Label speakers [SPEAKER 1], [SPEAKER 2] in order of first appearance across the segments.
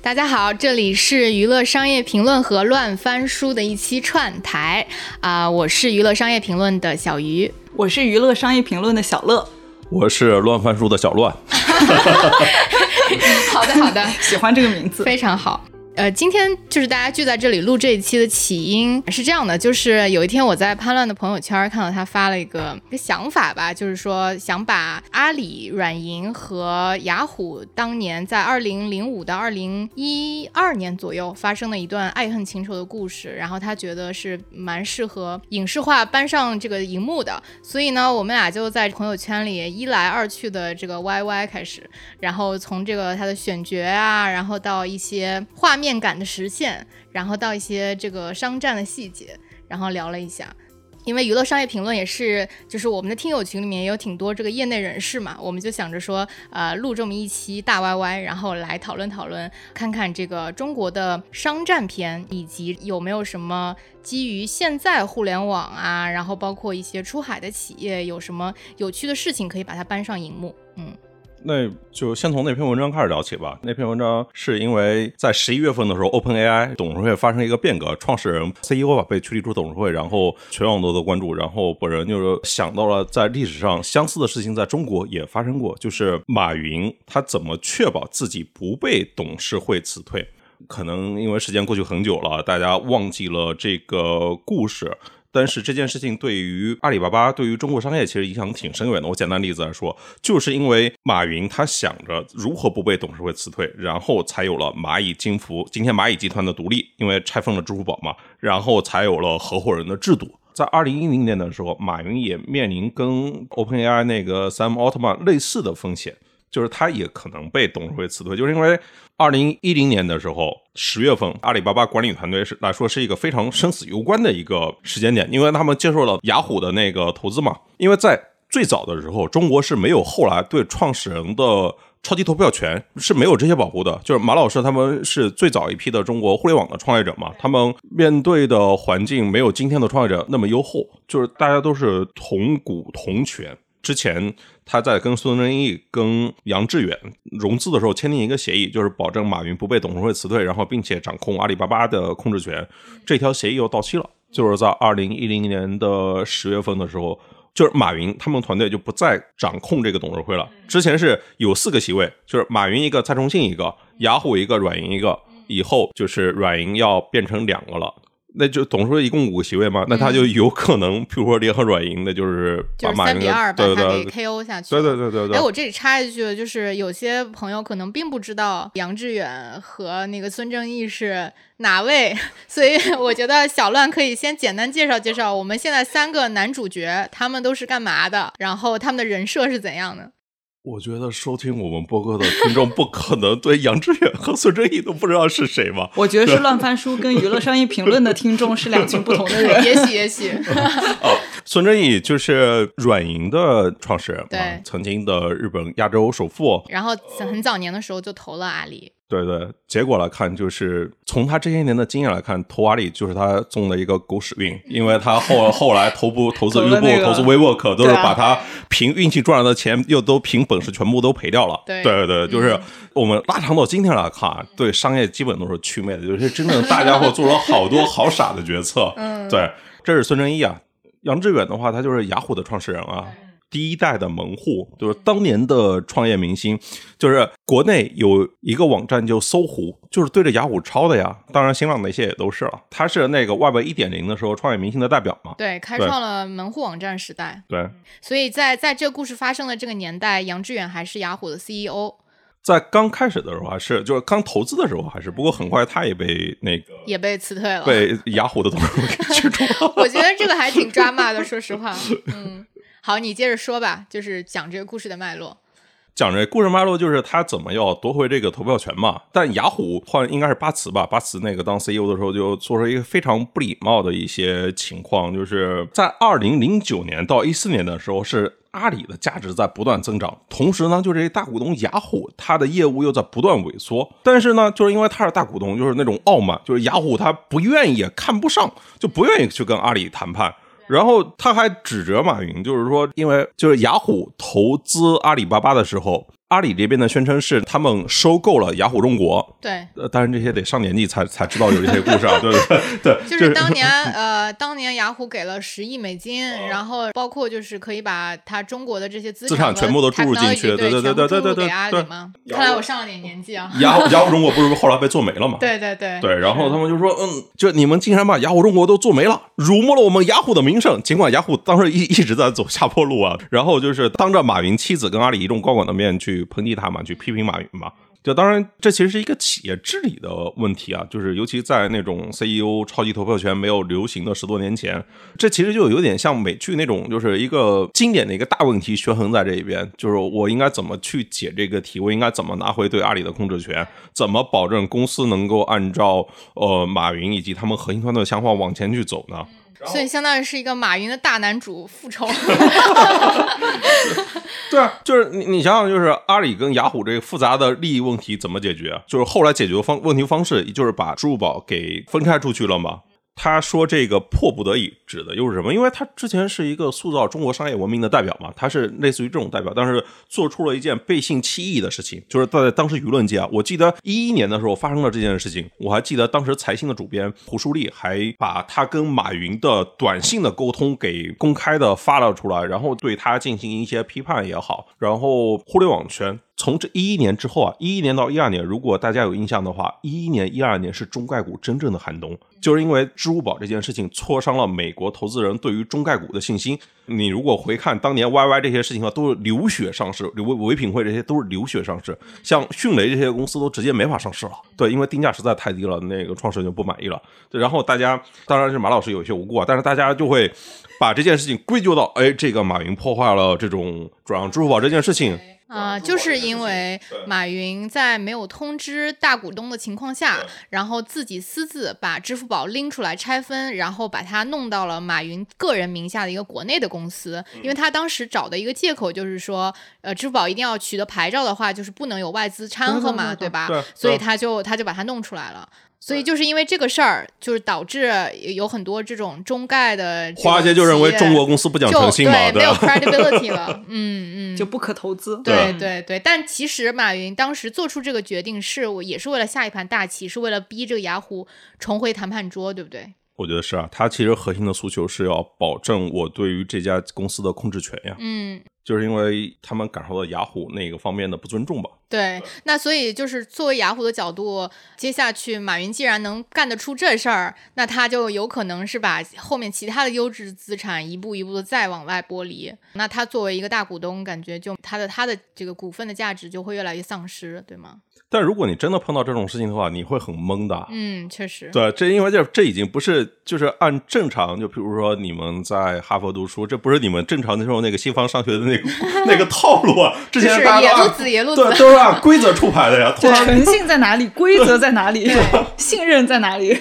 [SPEAKER 1] 大家好，这里是娱乐商业评论和乱翻书的一期串台啊、我是娱乐商业评论的小鱼。
[SPEAKER 2] 我是娱乐商业评论的小乐，
[SPEAKER 3] 我是乱翻书的小乱，
[SPEAKER 1] 好的，好的，
[SPEAKER 2] 喜欢这个名字。
[SPEAKER 1] 非常好。呃，今天就是大家聚在这里录这一期的起因是这样的，就是有一天我在潘乱的朋友圈看到他发了一个一个想法吧，就是说想把阿里、软银和雅虎当年在二零零五到二零一二年左右发生的一段爱恨情仇的故事，然后他觉得是蛮适合影视化搬上这个荧幕的，所以呢，我们俩就在朋友圈里一来二去的这个 YY 开始，然后从这个他的选角啊，然后到一些画面面感的实现，然后到一些这个商战的细节，然后聊了一下。因为娱乐商业评论也是，就是我们的听友群里面也有挺多这个业内人士嘛，我们就想着说，呃，录这么一期大 YY，然后来讨论讨论，看看这个中国的商战片，以及有没有什么基于现在互联网啊，然后包括一些出海的企业有什么有趣的事情可以把它搬上荧幕。嗯，
[SPEAKER 3] 那就先从那篇文章开始聊起吧。那篇文章是因为在十一月份的时候，OpenAI 董事会发生一个变革，创始人 CEO 吧被驱离出董事会，然后全网都在关注。然后本人就是想到了，在历史上相似的事情在中国也发生过，就是马云他怎么确保自己不被董事会辞退。可能因为时间过去很久了，大家忘记了这个故事。但是这件事情对于阿里巴巴、对于中国商业其实影响挺深远的。我简单例子来说，就是因为马云他想着如何不被董事会辞退，然后才有了蚂蚁金服，今天蚂蚁集团的独立，因为拆分了支付宝嘛，然后才有了合伙人的制度。在二零一零年的时候，马云也面临跟 OpenAI 那个 Sam Altman 类似的风险。就是他也可能被董事会辞退，就是因为二零一零年的时候十月份，阿里巴巴管理团队是来说是一个非常生死攸关的一个时间点，因为他们接受了雅虎的那个投资嘛。因为在最早的时候，中国是没有后来对创始人的超级投票权是没有这些保护的。就是马老师他们是最早一批的中国互联网的创业者嘛，他们面对的环境没有今天的创业者那么优厚，就是大家都是同股同权。之前他在跟孙正义、跟杨致远融资的时候签订一个协议，就是保证马云不被董事会辞退，然后并且掌控阿里巴巴的控制权。这条协议又到期了，就是在二零一零年的十月份的时候，就是马云他们团队就不再掌控这个董事会了。之前是有四个席位，就是马云一个，蔡崇信一个，雅虎一个，软银一个。以后就是软银要变成两个了。那就总说一共五个席位嘛，那他就有可能，譬如说联合软银，的就是
[SPEAKER 1] 三比二把
[SPEAKER 3] 对
[SPEAKER 1] 它给
[SPEAKER 3] 对
[SPEAKER 1] KO 下去。
[SPEAKER 3] 对对对对对。
[SPEAKER 1] 哎，我这里插一句，就是有些朋友可能并不知道杨致远和那个孙正义是哪位，所以我觉得小乱可以先简单介绍介绍我们现在三个男主角，他们都是干嘛的，然后他们的人设是怎样的。
[SPEAKER 3] 我觉得收听我们播客的听众不可能对杨致远和孙正义都不知道是谁吧？
[SPEAKER 2] 我觉得是乱翻书跟娱乐商业评论的听众是两群不同的人。
[SPEAKER 1] 也许也许，
[SPEAKER 3] 哦，孙正义就是软银的创始人
[SPEAKER 1] 对，
[SPEAKER 3] 曾经的日本亚洲首富。
[SPEAKER 1] 然后很早年的时候就投了阿里，
[SPEAKER 3] 对对，结果来看，就是从他这些年的经验来看，投阿里就是他中的一个狗屎运，因为他后 后来投不投资优步、
[SPEAKER 2] 投
[SPEAKER 3] 资 WeWork，都是把他凭运气赚来的钱，又都凭本事全部都赔掉了。
[SPEAKER 1] 对
[SPEAKER 3] 对对，就是我们拉长到今天来看啊，对商业基本都是祛魅的，有些真正大家伙做了好多 好傻的决策。
[SPEAKER 1] 嗯，
[SPEAKER 3] 对，这是孙正义啊。杨致远的话，他就是雅虎的创始人啊，第一代的门户，就是当年的创业明星。就是国内有一个网站叫搜狐，就是对着雅虎抄的呀。当然，新浪那些也都是了。他是那个 Web 一点零的时候创业明星的代表嘛。
[SPEAKER 1] 对，开创了门户网站时代。
[SPEAKER 3] 对，
[SPEAKER 1] 所以在在这个故事发生的这个年代，杨致远还是雅虎的 E CEO，
[SPEAKER 3] 在刚开始的时候还是，就是刚投资的时候还是，不过很快他也被那个
[SPEAKER 1] 也被辞退了。
[SPEAKER 3] 被雅虎的董事会给驱逐了。
[SPEAKER 1] 我觉得这个还挺抓马的，说实话。嗯，好，你接着说吧，就是讲这个故事的脉络。
[SPEAKER 3] 讲这故事脉络，就是他怎么要夺回这个投票权嘛。但雅虎换应该是巴茨吧，巴茨那个当 CEO 的时候就做出一个非常不礼貌的一些情况，就是在二零零九年到一四年的时候，是阿里的价值在不断增长，同时呢，就这些大股东雅虎它的业务又在不断萎缩。但是呢，就是因为他是大股东，就是那种傲慢，就是雅虎他不愿意看不上，就不愿意去跟阿里谈判。然后他还指责马云，就是说，因为就是雅虎投资阿里巴巴的时候，阿里这边的宣称是他们收购了雅虎中国，
[SPEAKER 1] 对，
[SPEAKER 3] 呃，当然这些得上年纪才才知道有这些故事啊，对 对对对，
[SPEAKER 1] 就是当年呃，当年雅虎给了十亿美金，然后包括就是可以把它中国的这些资
[SPEAKER 3] 资产全部都注入进去，
[SPEAKER 1] 对
[SPEAKER 3] 对对对对对对，
[SPEAKER 1] 给阿里吗？看来我上了点年纪啊。
[SPEAKER 3] 雅虎雅虎中国不是后来被做没了吗？
[SPEAKER 1] 对对对
[SPEAKER 3] 对，然后他们就说，嗯，就你们竟然把雅虎中国都做没了，辱没了我们雅虎的名声。尽管雅虎当时一一直在走下坡路啊，然后就是当着马云妻子跟阿里一众高管的面去抨击他嘛，去批评马云嘛。就当然，这其实是一个企业治理的问题啊，就是尤其在那种 CEO 超级投票权没有流行的十多年前，这其实就有点像美剧那种，就是一个经典的一个大问题悬衡在这一边，就是我应该怎么去解这个题，我应该怎么拿回对阿里的控制权，怎么保证公司能够按照呃马云以及他们核心团队的想法往前去走呢？
[SPEAKER 1] 所以相当于是一个马云的大男主复仇。
[SPEAKER 3] 对啊，就是你你想想，就是阿里跟雅虎这个复杂的利益问题怎么解决？就是后来解决方问题方式，就是把支付宝给分开出去了嘛。他说这个迫不得已指的又是什么？因为他之前是一个塑造中国商业文明的代表嘛，他是类似于这种代表，但是做出了一件背信弃义的事情，就是在当时舆论界啊，我记得一一年的时候发生了这件事情，我还记得当时财新的主编胡舒立还把他跟马云的短信的沟通给公开的发了出来，然后对他进行一些批判也好，然后互联网圈。从这一一年之后啊，一一年到一二年，如果大家有印象的话，一一年、一二年是中概股真正的寒冬，就是因为支付宝这件事情挫伤了美国投资人对于中概股的信心。你如果回看当年 YY 这些事情啊，都是流血上市，唯唯品会这些都是流血上市，像迅雷这些公司都直接没法上市了。对，因为定价实在太低了，那个创始人就不满意了。然后大家当然是马老师有些无辜啊，但是大家就会把这件事情归咎到，哎，这个马云破坏了这种转让支付宝这件事情。
[SPEAKER 1] 啊，就是因为马云在没有通知大股东的情况下，然后自己私自把支付宝拎出来拆分，然后把它弄到了马云个人名下的一个国内的公司。因为他当时找的一个借口就是说，呃，支付宝一定要取得牌照的话，就是不能有外资掺和嘛，对吧？所以他就他就把它弄出来了。所以就是因为这个事儿，就是导致有很多这种中概的
[SPEAKER 3] 华尔街就认为中国公司不讲诚信嘛，
[SPEAKER 1] 对，没有 credibility 了，嗯嗯，
[SPEAKER 2] 就不可投资。
[SPEAKER 1] 对对对，但其实马云当时做出这个决定是，也是为了下一盘大棋，是为了逼这个雅虎重回谈判桌，对不对？
[SPEAKER 3] 我觉得是啊，他其实核心的诉求是要保证我对于这家公司的控制权呀。
[SPEAKER 1] 嗯。
[SPEAKER 3] 就是因为他们感受到雅虎那个方面的不尊重吧？
[SPEAKER 1] 对，那所以就是作为雅虎的角度，接下去马云既然能干得出这事儿，那他就有可能是把后面其他的优质资产一步一步的再往外剥离。那他作为一个大股东，感觉就他的他的这个股份的价值就会越来越丧失，对吗？
[SPEAKER 3] 但如果你真的碰到这种事情的话，你会很懵的。
[SPEAKER 1] 嗯，确实。
[SPEAKER 3] 对，这因为这这已经不是就是按正常，就比如说你们在哈佛读书，这不是你们正常的时候那个西方上学的那个 那个套路啊。之前大
[SPEAKER 1] 家都野路子，
[SPEAKER 3] 对，都是按规则出牌的呀。
[SPEAKER 2] 诚信 在哪里？规则在哪里？信任在哪里？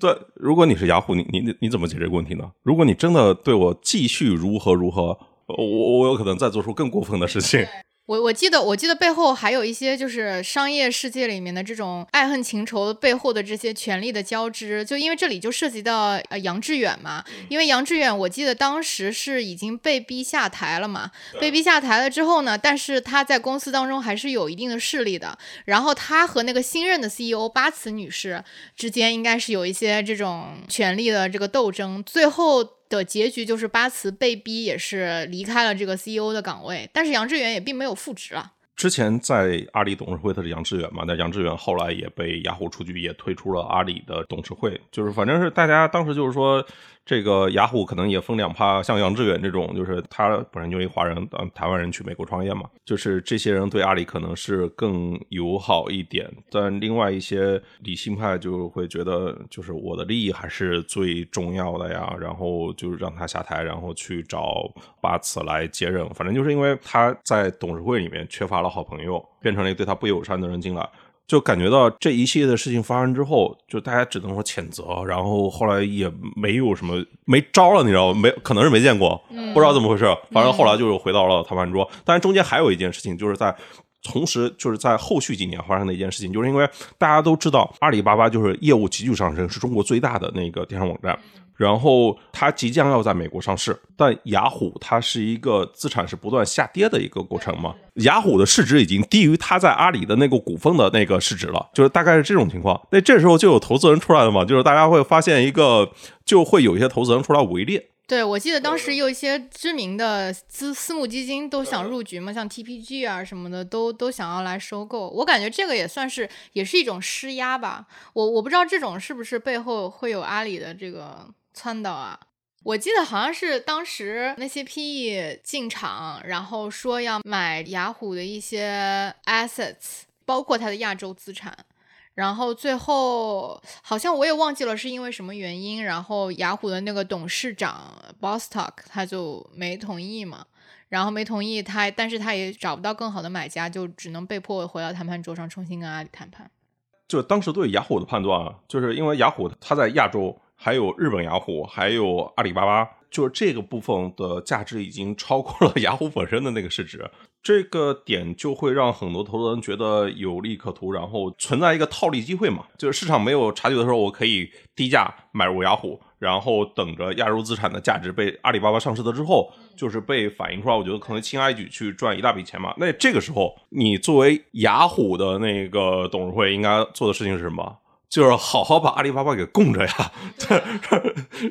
[SPEAKER 3] 对，如果你是雅虎，你你你怎么解决这个问题呢？如果你真的对我继续如何如何，我我有可能再做出更过分的事情。
[SPEAKER 1] 我我记得我记得背后还有一些就是商业世界里面的这种爱恨情仇背后的这些权力的交织，就因为这里就涉及到呃杨致远嘛，因为杨致远我记得当时是已经被逼下台了嘛，被逼下台了之后呢，但是他在公司当中还是有一定的势力的，然后他和那个新任的 CEO 巴茨女士之间应该是有一些这种权力的这个斗争，最后。的结局就是巴茨被逼也是离开了这个 CEO 的岗位，但是杨致远也并没有复职啊。
[SPEAKER 3] 之前在阿里董事会他是杨致远嘛，那杨致远后来也被雅虎出局，也退出了阿里的董事会，就是反正是大家当时就是说。这个雅虎可能也分两派，像杨致远这种，就是他本身就是一华人，嗯，台湾人去美国创业嘛，就是这些人对阿里可能是更友好一点。但另外一些理性派就会觉得，就是我的利益还是最重要的呀，然后就让他下台，然后去找巴茨来接任。反正就是因为他在董事会里面缺乏了好朋友，变成了一个对他不友善的人进来。就感觉到这一系列的事情发生之后，就大家只能说谴责，然后后来也没有什么没招了，你知道吗？没可能是没见过，不知道怎么回事。反正后来就是回到了谈判桌。但是中间还有一件事情，就是在同时就是在后续几年发生的一件事情，就是因为大家都知道阿里巴巴就是业务急剧上升，是中国最大的那个电商网站。然后它即将要在美国上市，但雅虎它是一个资产是不断下跌的一个过程嘛。雅虎的市值已经低于它在阿里的那个股份的那个市值了，就是大概是这种情况。那这时候就有投资人出来了嘛，就是大家会发现一个，就会有一些投资人出来围猎。
[SPEAKER 1] 对，我记得当时有一些知名的私私募基金都想入局嘛，像 TPG 啊什么的，都都想要来收购。我感觉这个也算是也是一种施压吧。我我不知道这种是不是背后会有阿里的这个撺导啊。我记得好像是当时那些 PE 进场，然后说要买雅虎的一些 assets，包括它的亚洲资产。然后最后好像我也忘记了是因为什么原因，然后雅虎的那个董事长 Bostock 他就没同意嘛，然后没同意他，但是他也找不到更好的买家，就只能被迫回到谈判桌上重新跟阿里谈判。
[SPEAKER 3] 就当时对雅虎的判断啊，就是因为雅虎它在亚洲，还有日本雅虎，还有阿里巴巴。就是这个部分的价值已经超过了 雅虎本身的那个市值，这个点就会让很多投资人觉得有利可图，然后存在一个套利机会嘛。就是市场没有察觉的时候，我可以低价买入雅虎，然后等着亚洲资产的价值被阿里巴巴上市了之后，就是被反映出来。我觉得可能轻而易举去赚一大笔钱嘛。那这个时候，你作为雅虎的那个董事会应该做的事情是什么？就是好好把阿里巴巴给供着呀，对，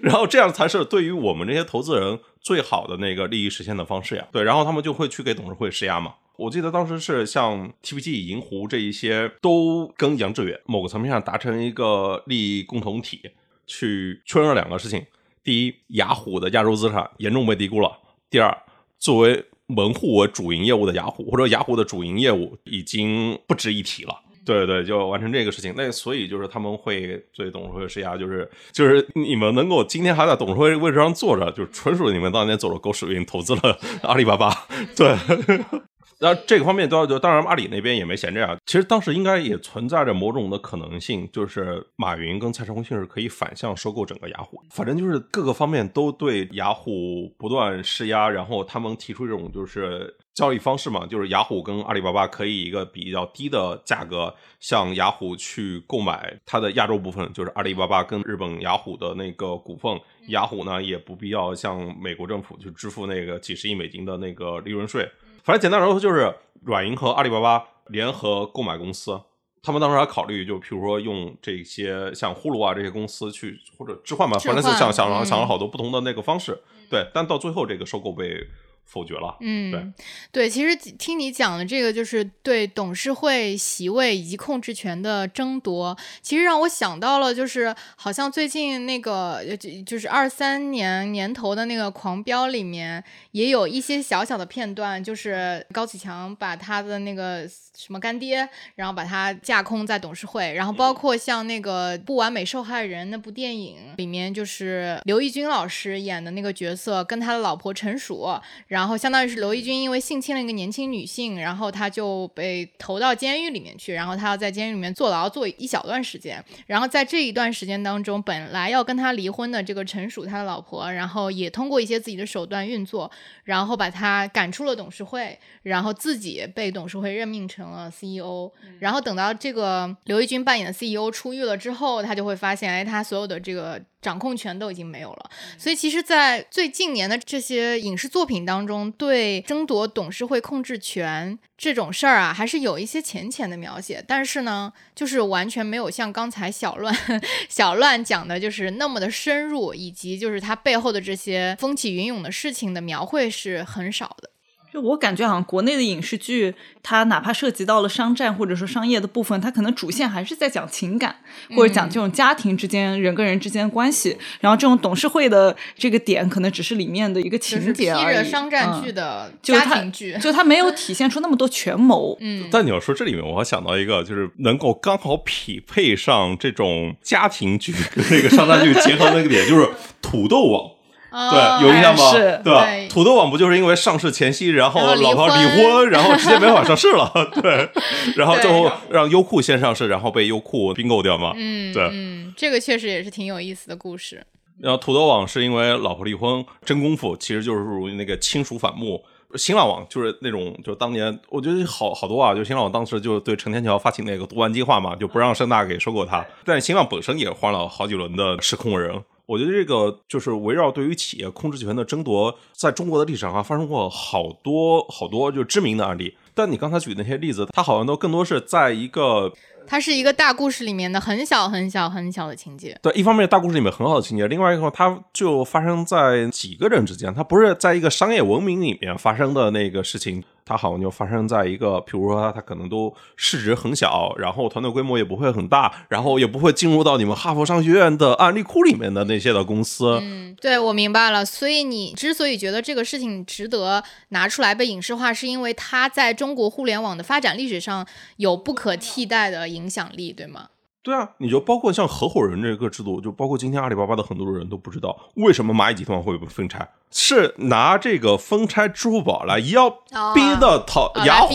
[SPEAKER 3] 然后这样才是对于我们这些投资人最好的那个利益实现的方式呀。对，然后他们就会去给董事会施压嘛。我记得当时是像 TPG、银湖这一些都跟杨致远某个层面上达成一个利益共同体，去确认了两个事情：第一，雅虎的亚洲资产严重被低估了；第二，作为门户为主营业务的雅虎，或者雅虎的主营业务已经不值一提了。对对，就完成这个事情。那所以就是他们会对董事会施压，就是就是你们能够今天还在董事会位置上坐着，就纯属你们当年走了狗屎运，投资了阿里巴巴。对。那这个方面都要就，当然阿里那边也没闲着啊。其实当时应该也存在着某种的可能性，就是马云跟蔡崇信是可以反向收购整个雅虎。反正就是各个方面都对雅虎不断施压，然后他们提出这种就是交易方式嘛，就是雅虎跟阿里巴巴可以一个比较低的价格向雅虎去购买它的亚洲部分，就是阿里巴巴跟日本雅虎的那个股份。雅虎呢也不必要向美国政府去支付那个几十亿美金的那个利润税。反正简单来说，就是软银和阿里巴巴联合购买公司。他们当时还考虑，就譬如说用这些像呼噜啊这些公司去或者置换吧，反正是想想了想了好多不同的那个方式。对，但到最后这个收购被。否决了。
[SPEAKER 1] 嗯，
[SPEAKER 3] 对
[SPEAKER 1] 对，其实听你讲的这个，就是对董事会席位以及控制权的争夺，其实让我想到了，就是好像最近那个就就是二三年年头的那个《狂飙》里面，也有一些小小的片段，就是高启强把他的那个什么干爹，然后把他架空在董事会，然后包括像那个《不完美受害人》那部电影里面，就是刘奕君老师演的那个角色，跟他的老婆陈数。然后相当于是刘奕君因为性侵了一个年轻女性，然后他就被投到监狱里面去，然后他要在监狱里面坐牢坐一小段时间。然后在这一段时间当中，本来要跟他离婚的这个陈曙他的老婆，然后也通过一些自己的手段运作，然后把他赶出了董事会，然后自己被董事会任命成了 CEO。然后等到这个刘奕君扮演的 CEO 出狱了之后，他就会发现，哎，他所有的这个。掌控权都已经没有了，所以其实，在最近年的这些影视作品当中，中对争夺董事会控制权这种事儿啊，还是有一些浅浅的描写，但是呢，就是完全没有像刚才小乱 小乱讲的，就是那么的深入，以及就是它背后的这些风起云涌的事情的描绘是很少的。
[SPEAKER 2] 就我感觉，好像国内的影视剧，它哪怕涉及到了商战或者说商业的部分，它可能主线还是在讲情感，或者讲这种家庭之间人跟人之间的关系。然后这种董事会的这个点，可能只是里面的一个情节而
[SPEAKER 1] 已。商战剧的家庭剧，
[SPEAKER 2] 就它没有体现出那么多权谋。
[SPEAKER 1] 嗯。
[SPEAKER 3] 但你要说这里面，我还想到一个，就是能够刚好匹配上这种家庭剧跟那个商战剧结合那个点，就是土豆网。对，有印象吗？对吧？土豆网不就是因为上市前夕，然后老婆离婚，然后直接没法上市了？对，然后最后让优酷先上市，然后被优酷并购掉嘛？
[SPEAKER 1] 嗯，
[SPEAKER 3] 对，
[SPEAKER 1] 嗯，这个确实也是挺有意思的故事。
[SPEAKER 3] 然后土豆网是因为老婆离婚，真功夫其实就是属于那个亲属反目。新浪网就是那种，就当年我觉得好好多啊，就新浪网当时就对陈天桥发起那个毒丸计划嘛，就不让盛大给收购它。但新浪本身也换了好几轮的实控人。我觉得这个就是围绕对于企业控制权的争夺，在中国的历史上发生过好多好多就知名的案例。但你刚才举的那些例子，它好像都更多是在一个
[SPEAKER 1] 它是一个大故事里面的很小很小很小的情节。
[SPEAKER 3] 对，一方面大故事里面很好的情节，另外一个它就发生在几个人之间，它不是在一个商业文明里面发生的那个事情，它好像就发生在一个，比如说它它可能都市值很小，然后团队规模也不会很大，然后也不会进入到你们哈佛商学院的案例库里面的那些的公司。
[SPEAKER 1] 嗯，对，我明白了。所以你之所以觉得这个事情值得拿出来被影视化，是因为它在中国互联网的发展历史上有不可替代的影响力，对吗？
[SPEAKER 3] 对啊，你就包括像合伙人这个制度，就包括今天阿里巴巴的很多人都不知道为什么蚂蚁集团会被分拆，是拿这个分拆支付宝来要逼的讨
[SPEAKER 1] 哦
[SPEAKER 3] 雅虎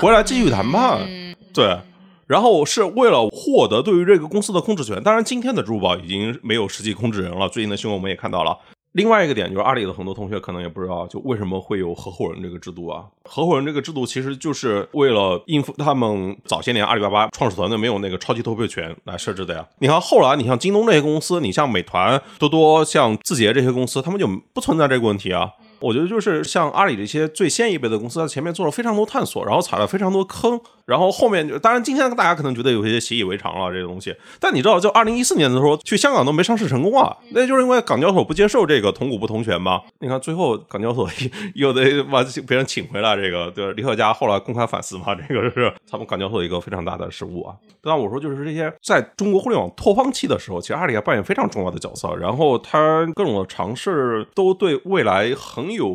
[SPEAKER 3] 回来继续谈判，
[SPEAKER 1] 嗯，
[SPEAKER 3] 对。然后是为了获得对于这个公司的控制权，当然今天的支付宝已经没有实际控制人了。最近的新闻我们也看到了。另外一个点就是阿里的很多同学可能也不知道，就为什么会有合伙人这个制度啊？合伙人这个制度其实就是为了应付他们早些年阿里巴巴创始团队没有那个超级投票权来设置的呀。你看后来，你像京东这些公司，你像美团、多多、像字节这些公司，他们就不存在这个问题啊。我觉得就是像阿里这些最先一辈的公司，在前面做了非常多探索，然后踩了非常多坑，然后后面就当然今天大家可能觉得有些习以为常了这个东西，但你知道，就二零一四年的时候去香港都没上市成功啊，那就是因为港交所不接受这个同股不同权嘛。你看最后港交所又得把别人请回来，这个对李克强后来公开反思嘛，这个是他们港交所一个非常大的失误啊。但我说就是这些在中国互联网拓荒期的时候，其实阿里还扮演非常重要的角色，然后它各种的尝试都对未来很有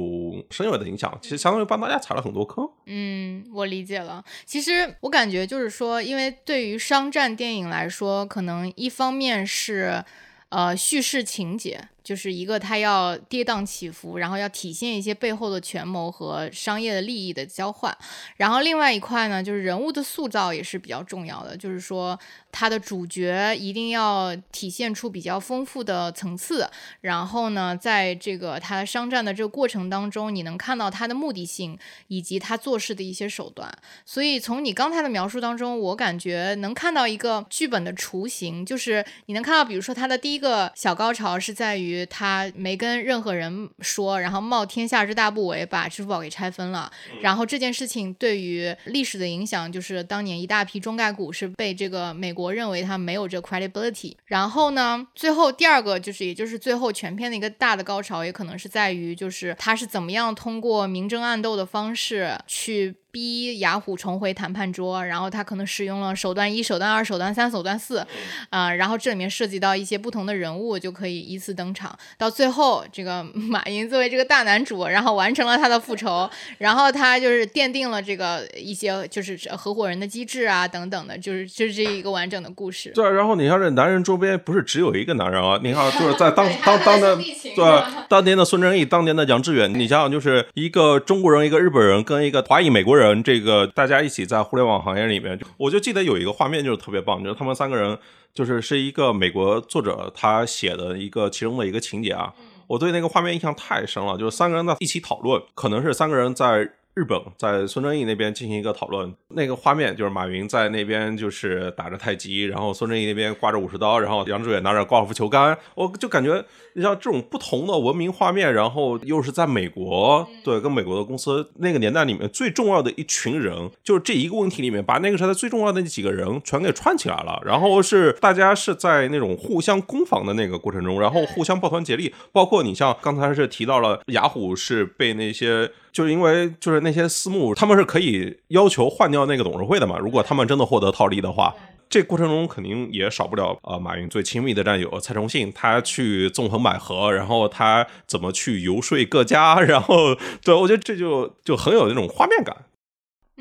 [SPEAKER 3] 深远的影响，其实相当于帮大家踩了很多坑。
[SPEAKER 1] 嗯，我理解了。其实我感觉就是说，因为对于商战电影来说，可能一方面是呃叙事情节，就是一个它要跌宕起伏，然后要体现一些背后的权谋和商业的利益的交换。然后另外一块呢，就是人物的塑造也是比较重要的，就是说它的主角一定要体现出比较丰富的层次，然后呢，在这个他商战的这个过程当中，你能看到他的目的性以及他做事的一些手段。所以从你刚才的描述当中，我感觉能看到一个剧本的雏形，就是你能看到，比如说他的第一个小高潮是在于他没跟任何人说，然后冒天下之大不韪把支付宝给拆分了。然后这件事情对于历史的影响，就是当年一大批中概股是被这个美国认为它没有这 credibility。然后呢，最后第二个就是，也就是最后全片的一个大的高潮，也可能是在于就是他是怎么样通过明争暗斗的方式去。逼雅虎重回谈判桌，然后他可能使用了手段一、手段二、手段三、手段四，啊、然后这里面涉及到一些不同的人物，就可以依次登场。到最后，这个马云作为这个大男主，然后完成了他的复仇，然后他就是奠定了这个一些就是合伙人的机制啊等等的，就是就是这一个完整的故事。
[SPEAKER 3] 对，然后你看这男人周边不是只有一个男人啊，你看就是在当 当当的对当年的孙正义，当年的杨致远，你想想就是一个中国人，一个日本人跟一个华裔美国人，这个大家一起在互联网行业里面，我就记得有一个画面就是特别棒，就是他们三个人就是是一个美国作者他写的一个其中的一个情节啊，我对那个画面印象太深了，就是三个人在一起讨论，可能是三个人在。日本在孙正义那边进行一个讨论，那个画面就是马云在那边就是打着太极，然后孙正义那边挂着武士刀，然后杨致远拿着高尔夫球杆，我就感觉你像这种不同的文明画面，然后又是在美国，对，跟美国的公司那个年代里面最重要的一群人，就是这一个问题里面把那个时代最重要的那几个人全给串起来了，然后是大家是在那种互相攻防的那个过程中，然后互相抱团结力，包括你像刚才是提到了雅虎是被那些。就是因为就是那些私募，他们是可以要求换掉那个董事会的嘛。如果他们真的获得套利的话，这过程中肯定也少不了呃马云最亲密的战友蔡崇信，他去纵横捭阖，然后他怎么去游说各家，然后对我觉得这就就很有那种画面感。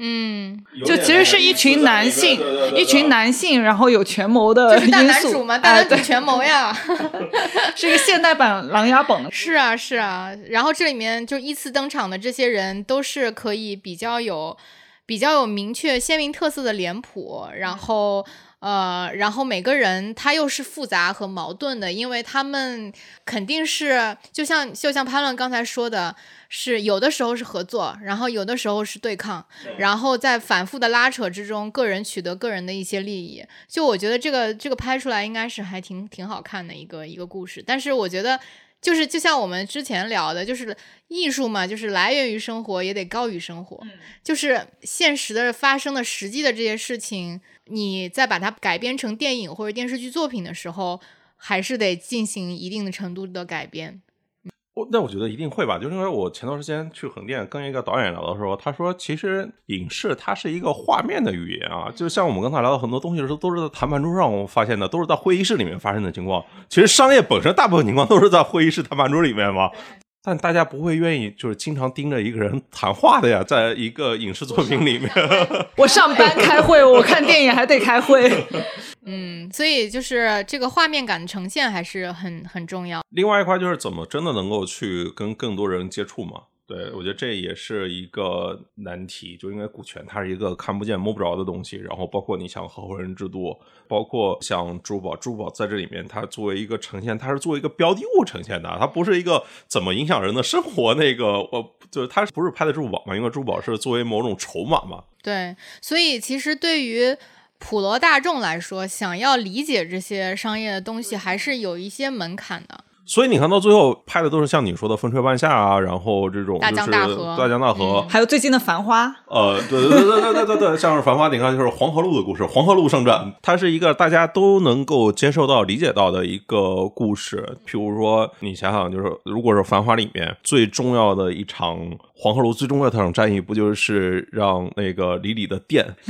[SPEAKER 1] 嗯，
[SPEAKER 2] 就其实是一群男性，一群男性，然后有权谋的
[SPEAKER 1] 就是大男主嘛，大
[SPEAKER 2] 哎
[SPEAKER 1] 男主
[SPEAKER 2] 对
[SPEAKER 1] 权谋呀。
[SPEAKER 2] 是一个现代版《琅琊榜》。
[SPEAKER 1] 是啊，是啊，然后这里面就依次登场的这些人，都是可以比较有、比较有明确鲜明特色的脸谱，然后呃，然后每个人他又是复杂和矛盾的，因为他们肯定是就像就像潘乱刚才说的，是有的时候是合作，然后有的时候是对抗，然后在反复的拉扯之中，个人取得个人的一些利益。就我觉得这个这个拍出来应该是还挺挺好看的一个一个故事，但是我觉得。就是就像我们之前聊的，就是艺术嘛，就是来源于生活，也得高于生活。就是现实的发生的实际的这些事情，你再把它改编成电影或者电视剧作品的时候，还是得进行一定的程度的改编。
[SPEAKER 3] 那我觉得一定会吧，就是因为我前段时间去横店跟一个导演聊的时候，他说其实影视它是一个画面的语言啊，就像我们刚才聊的很多东西的时候，都是在谈判桌上我发现的，都是在会议室里面发生的情况。其实商业本身大部分情况都是在会议室谈判桌里面嘛，但大家不会愿意就是经常盯着一个人谈话的呀，在一个影视作品里面。
[SPEAKER 2] 我上班开会，我看电影还得开会。
[SPEAKER 1] 嗯，所以就是这个画面感的呈现还是很很重要。
[SPEAKER 3] 另外一块就是怎么真的能够去跟更多人接触嘛？对我觉得这也是一个难题，就因为股权它是一个看不见摸不着的东西，然后包括你像合伙人制度，包括像珠宝，珠宝在这里面它作为一个呈现，它是作为一个标的物呈现的，它不是一个怎么影响人的生活那个，我就是它不是拍的珠宝嘛？因为珠宝是作为某种筹码嘛。
[SPEAKER 1] 对，所以其实对于。普罗大众来说，想要理解这些商业的东西，还是有一些门槛的。
[SPEAKER 3] 所以你看到最后拍的都是像你说的《风吹半夏》啊，然后这种
[SPEAKER 1] 大江大河，
[SPEAKER 3] 大江大河，
[SPEAKER 2] 还有最近的《繁花》。
[SPEAKER 3] 呃，对对对对对对对，像是《繁花》，你看就是黄河路的故事，《黄河路上镇》，它是一个大家都能够接受到、理解到的一个故事。譬如说，你想想，就是如果是《繁花》里面最重要的一场。黄鹤楼最重要的那场战役，不就是让那个李李的店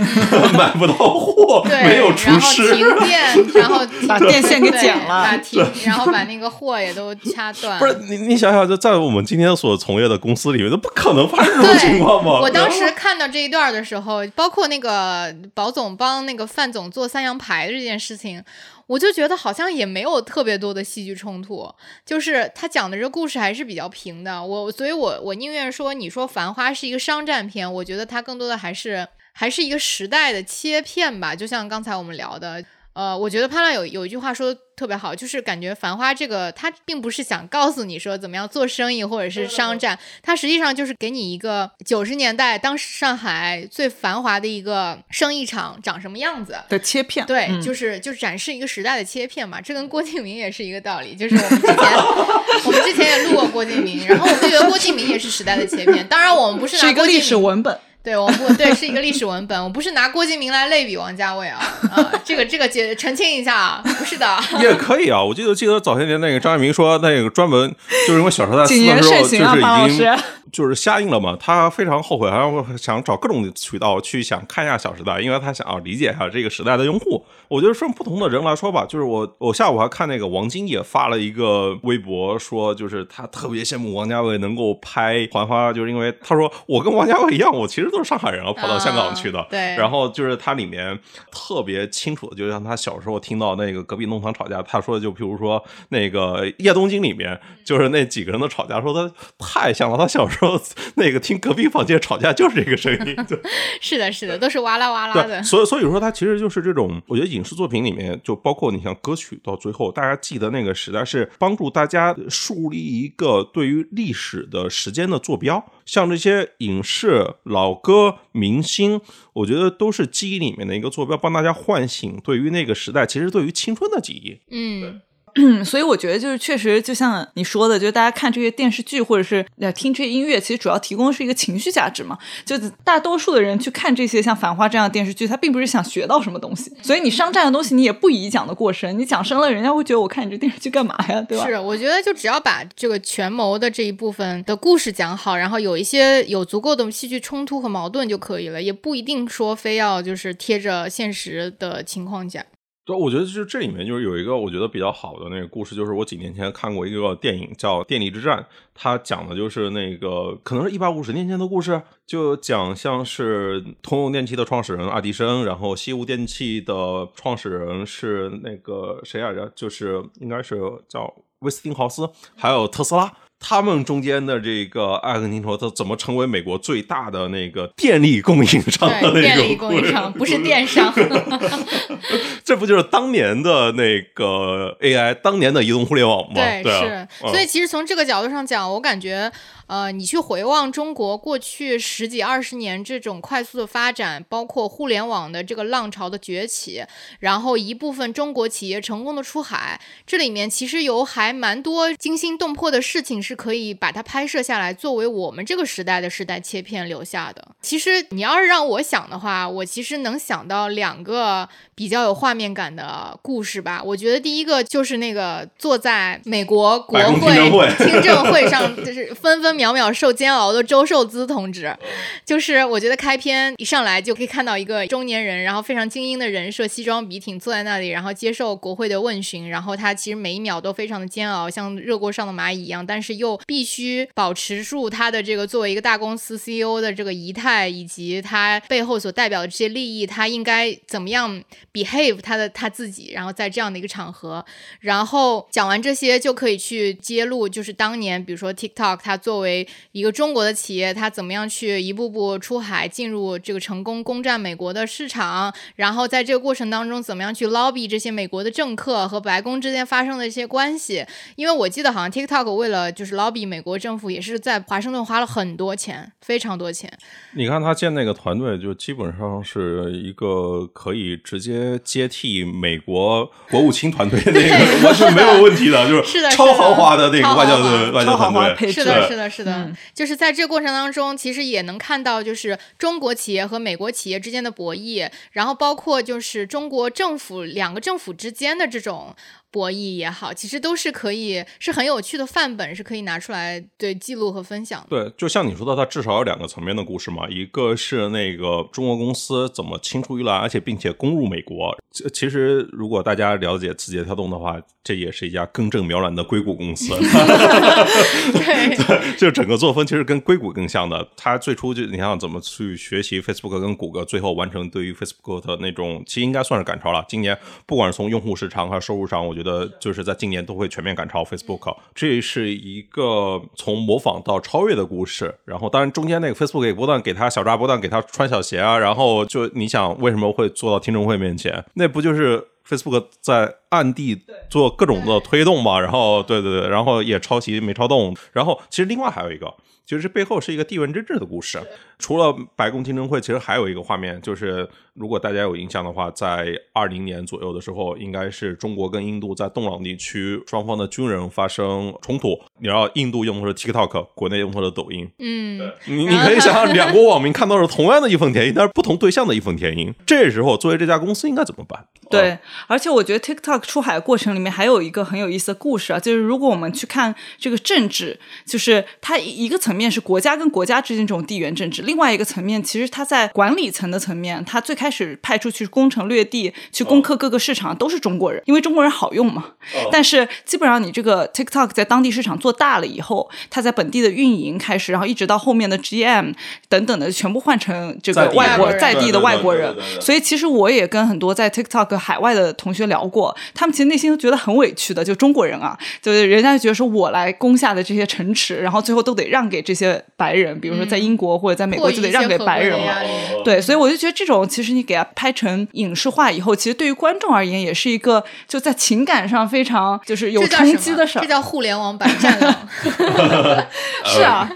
[SPEAKER 3] 买不到货，没有厨师，
[SPEAKER 1] 停 电，然后
[SPEAKER 2] 把电线给剪了，
[SPEAKER 1] 把停，然后把那个货也都掐断。
[SPEAKER 3] 不是你，你想想，就在我们今天所从业的公司里面，都不可能发生这种情况吗？
[SPEAKER 1] 我当时看到这一段的时候，包括那个保总帮那个范总做三羊牌的这件事情。我就觉得好像也没有特别多的戏剧冲突，就是他讲的这个故事还是比较平的。我所以，我我宁愿说，你说《繁花》是一个商战片，我觉得它更多的还是还是一个时代的切片吧。就像刚才我们聊的。呃，我觉得潘乱有有一句话说特别好，就是感觉《繁花》这个它并不是想告诉你说怎么样做生意或者是商战，它实际上就是给你一个九十年代当时上海最繁华的一个生意场长什么样子
[SPEAKER 2] 的切片。
[SPEAKER 1] 对，就是就是展示一个时代的切片嘛。这跟郭敬明也是一个道理，就是我们之前 我们之前也录过郭敬明，然后我们觉得郭敬明也是时代的切片。当然，我们不是拿
[SPEAKER 2] 郭敬明历史文本。
[SPEAKER 1] 对，我不对，是一个历史文本。我不是拿郭敬明来类比王家卫啊啊，这个这个解澄清一下啊，不是的。
[SPEAKER 3] 也可以啊，我记得记得早些年那个张爱民说，那个专门就是因为《小时代》四的时候就是已经。就是下映了嘛，他非常后悔，然后想找各种渠道去想看一下《小时代》，因为他想要理解一下这个时代的用户。我觉得从不同的人来说吧，就是我我下午还看那个王晶也发了一个微博，说就是他特别羡慕王家卫能够拍《还花》，就是因为他说我跟王家卫一样，我其实都是上海人，跑到香港去的。
[SPEAKER 1] 对。
[SPEAKER 3] 然后就是他里面特别清楚的，就像他小时候听到那个隔壁弄堂吵架，他说就譬如说那个《叶东京》里面，就是那几个人的吵架，说他太像了，他小时候。说那个听隔壁房间吵架就是这个声音，
[SPEAKER 1] 是的，是的，都是哇啦哇啦的。
[SPEAKER 3] 所以，所以说它其实就是这种，我觉得影视作品里面就包括你像歌曲，到最后大家记得那个时代，是帮助大家树立一个对于历史的时间的坐标。像这些影视老歌明星，我觉得都是记忆里面的一个坐标，帮大家唤醒对于那个时代，其实对于青春的记忆。
[SPEAKER 1] 嗯。
[SPEAKER 2] 所以我觉得就是确实，就像你说的，就是大家看这些电视剧或者是听这些音乐，其实主要提供的是一个情绪价值嘛。就大多数的人去看这些像《繁花》这样的电视剧，他并不是想学到什么东西。所以你商战的东西，你也不宜讲的过深。你讲深了，人家会觉得我看你这电视剧干嘛呀？对吧？
[SPEAKER 1] 是，我觉得就只要把这个权谋的这一部分的故事讲好，然后有一些有足够的戏剧冲突和矛盾就可以了，也不一定说非要就是贴着现实的情况讲。
[SPEAKER 3] 对，我觉得就是这里面就是有一个我觉得比较好的那个故事，就是我几年前看过一个电影叫《电力之战》，它讲的就是那个可能是一百五十年前的故事，就讲像是通用电气的创始人爱迪生，然后西屋电器的创始人是那个谁来着？就是应该是叫威斯汀豪斯，还有特斯拉。他们中间的这个阿根廷说，他怎么成为美国最大的那个电力供应商的那
[SPEAKER 1] 对，
[SPEAKER 3] 种
[SPEAKER 1] 电力供应商不是电商。
[SPEAKER 3] 这不就是当年的那个 AI，当年的移动互联网吗？
[SPEAKER 1] 对，
[SPEAKER 3] 对啊
[SPEAKER 1] 是，
[SPEAKER 3] 嗯
[SPEAKER 1] 所以其实从这个角度上讲，我感觉，呃，你去回望中国过去十几二十年这种快速的发展，包括互联网的这个浪潮的崛起，然后一部分中国企业成功的出海，这里面其实有还蛮多惊心动魄的事情是可以把它拍摄下来，作为我们这个时代的时代切片留下的。其实你要是让我想的话，我其实能想到两个比较有画面感的故事吧。我觉得第一个就是那个坐在美国国会
[SPEAKER 3] 听证会
[SPEAKER 1] 上，就是分分秒秒受煎熬的周受资同志。就是我觉得开篇一上来就可以看到一个中年人，然后非常精英的人设，西装笔挺坐在那里，然后接受国会的问询，然后他其实每一秒都非常的煎熬，像热锅上的蚂蚁一样，但是又必须保持住他的这个作为一个大公司 CEO 的这个仪态，以及他背后所代表的这些利益，他应该怎么样 behave 他的他自己，然后在这样的一个场合，然后讲完这些就可以去揭露，就是当年比如说 TikTok，他作为一个中国的企业，它怎么样去一步步出海，进入这个成功攻占美国的市场，然后在这个过程当中怎么样去 lobby 这些美国的政客和白宫之间发生的一些关系。因为我记得好像 TikTok 为了就是 lobby 美国政府，也是在华盛顿花了很多钱，非常多钱。
[SPEAKER 3] 你看他建那个团队，就基本上是一个可以直接接替美国国务卿团队那个，完全没有问题的，就是
[SPEAKER 1] 是的
[SPEAKER 3] 超豪华的那个外交的外交团队。
[SPEAKER 2] 是的
[SPEAKER 1] 是的，是的，是的，
[SPEAKER 2] 嗯。
[SPEAKER 1] 就是在这个过程当中，其实也能看到，就是中国企业和美国企业之间的博弈，然后包括就是中国政府两个政府之间的这种博弈也好，其实都是可以是很有趣的范本，是可以拿出来对记录和分享的。
[SPEAKER 3] 对，就像你说的，它至少有两个层面的故事嘛，一个是那个中国公司怎么青出于蓝，而且并且攻入美国。其其实，如果大家了解字节跳动的话，这也是一家根正苗蓝的硅谷公司。
[SPEAKER 1] 对，
[SPEAKER 3] 就整个作风其实跟硅谷更像的。它最初就你想怎么去学习 Facebook 跟谷歌，最后完成对于 Facebook 的那种，其实应该算是赶超了。今年不管是从用户时长还是收入上，我觉得就是在今年都会全面赶超 Facebook。这是一个从模仿到超越的故事。然后当然中间那个 Facebook 也不断给他小抓，不断给他穿小鞋啊。然后就你想为什么会做到听证会面前？那不就是？Facebook 在暗地做各种的推动嘛，然后对对对，然后也抄袭没抄动，然后其实另外还有一个，其实这背后是一个地缘政治的故事。除了白宫听证会，其实还有一个画面，就是如果大家有印象的话，在二零年左右的时候，应该是中国跟印度在洞朗地区双方的军人发生冲突。你知道，印度用的是 TikTok，国内用的是抖音。
[SPEAKER 1] 嗯，
[SPEAKER 3] 你你可以想象，两国网民看到是同样的义愤填膺，但是不同对象的义愤填膺。这时候，作为这家公司应该怎么办？
[SPEAKER 2] 对
[SPEAKER 3] 啊，
[SPEAKER 2] 而且我觉得 TikTok 出海过程里面还有一个很有意思的故事啊，就是如果我们去看这个政治，就是它一个层面是国家跟国家之间这种地缘政治，另外一个层面其实它在管理层的层面，它最开始派出去攻城略地，去攻克各个市场都是中国人，因为中国人好用嘛。但是基本上你这个 TikTok 在当地市场做大了以后，它在本地的运营开始，然后一直到后面的 GM 等等的，全部换成这个外国在地的外国人。所以其实我也跟很多在 TikTok 海外的同学聊过，他们其实内心都觉得很委屈的，就中国人啊，就是人家就觉得说我来攻下的这些城池，然后最后都得让给这些白人，比如说在英国或者在美国就得让给白人了。对，所以我就觉得这种其实你给它拍成影视化以后，其实对于观众而言也是一个就在情感上非常就是有冲击的事儿
[SPEAKER 1] 这。叫互联网版战狼。
[SPEAKER 2] 是啊，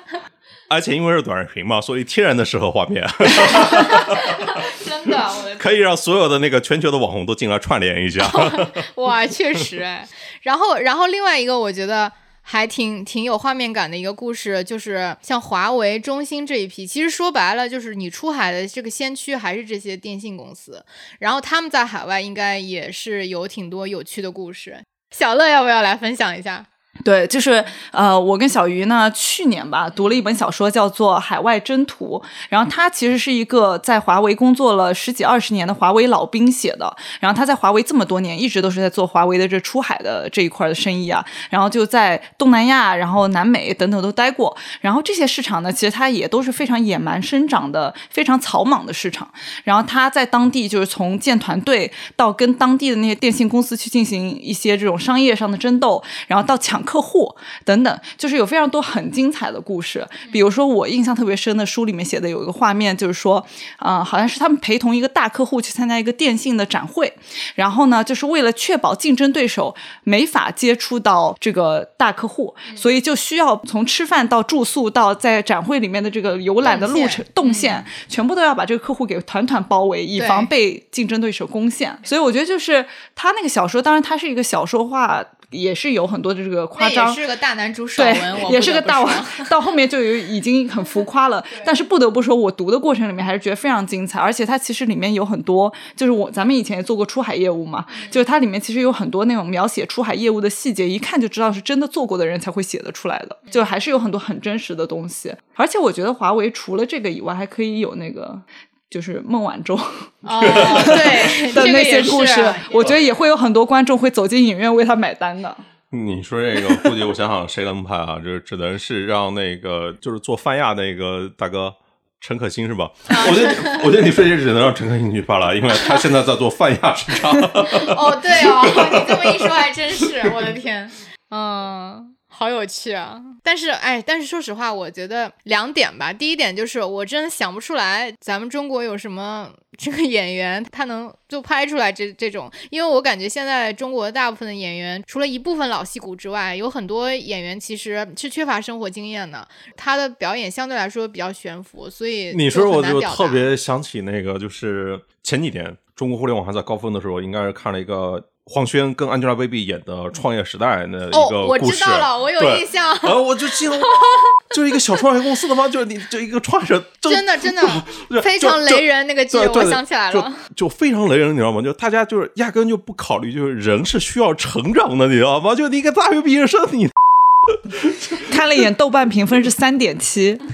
[SPEAKER 3] 而且因为是短视频嘛，所以天然的适合画面，
[SPEAKER 1] 真的，
[SPEAKER 3] 可以让所有的那个全球的网红都进来串联一下。
[SPEAKER 1] 哇，确实哎。然后，然后另外一个我觉得还挺挺有画面感的一个故事，就是像华为、中兴这一批，其实说白了就是你出海的这个先驱还是这些电信公司，然后他们在海外应该也是有挺多有趣的故事。小乐要不要来分享一下？
[SPEAKER 2] 对，就是呃，我跟小鱼呢，去年吧读了一本小说，叫做《海外征途》，然后他其实是一个在华为工作了十几二十年的华为老兵写的，然后他在华为这么多年，一直都是在做华为的这出海的这一块的生意啊，然后就在东南亚、然后南美等等都待过，然后这些市场呢，其实他也都是非常野蛮生长的、非常草莽的市场，然后他在当地就是从建团队到跟当地的那些电信公司去进行一些这种商业上的争斗，然后到抢抢客户等等，就是有非常多很精彩的故事。比如说我印象特别深的书里面写的有一个画面，就是说，啊，好像是他们陪同一个大客户去参加一个电信的展会，然后呢，就是为了确保竞争对手没法接触到这个大客户，所以就需要从吃饭到住宿到在展会里面的这个游览的路程动线，全部都要把这个客户给团团包围，以防被竞争对手攻陷。所以我觉得就是他那个小说，当然它是一个小说化。也是有很多的这个夸张，
[SPEAKER 1] 是个大男主爽文，
[SPEAKER 2] 也是个大王，到后面就有已经很浮夸了。但是不得不说，我读的过程里面还是觉得非常精彩，而且它其实里面有很多，就是我咱们以前也做过出海业务嘛，就是它里面其实有很多那种描写出海业务的细节，一看就知道是真的做过的人才会写得出来的，就还是有很多很真实的东西。而且我觉得华为除了这个以外，还可以有那个。就是孟晚舟
[SPEAKER 1] 对
[SPEAKER 2] 的那些故事，我觉得也会有很多观众会走进影院为他买单的。
[SPEAKER 3] 你说这个，估计我想想谁能拍啊？就只能是让那个就是做泛亚那个大哥陈可辛是吧？我觉得，我觉得你说这只能让陈可辛去发了，因为他现在在做泛亚市场。
[SPEAKER 1] 哦，对哦，你这么一说还真是，我的天，嗯。好有趣啊！但是，哎，但是说实话，我觉得两点吧。第一点就是，我真的想不出来咱们中国有什么这个演员，他能就拍出来这这种。因为我感觉现在中国大部分的演员，除了一部分老戏骨之外，有很多演员其实是缺乏生活经验的，他的表演相对来说比较悬浮，所以
[SPEAKER 3] 你说我就特别想起那个，就是前几天中国互联网还在高峰的时候，应该是看了一个。黄轩跟 Angelababy 演的《创业时代》那一个
[SPEAKER 1] 故事，我知道了，我有印象。
[SPEAKER 3] 然后我就记得，就是一个小创业公司的吗？就是你就一个创业者，
[SPEAKER 1] 真的真的非常雷人那个剧，我想起来
[SPEAKER 3] 了，就非常雷人，你知道吗？就大家就是压根就不考虑，就是人是需要成长的，你知道吗？就你一个大学毕业生，你
[SPEAKER 2] 看了一眼豆瓣评分是三点七。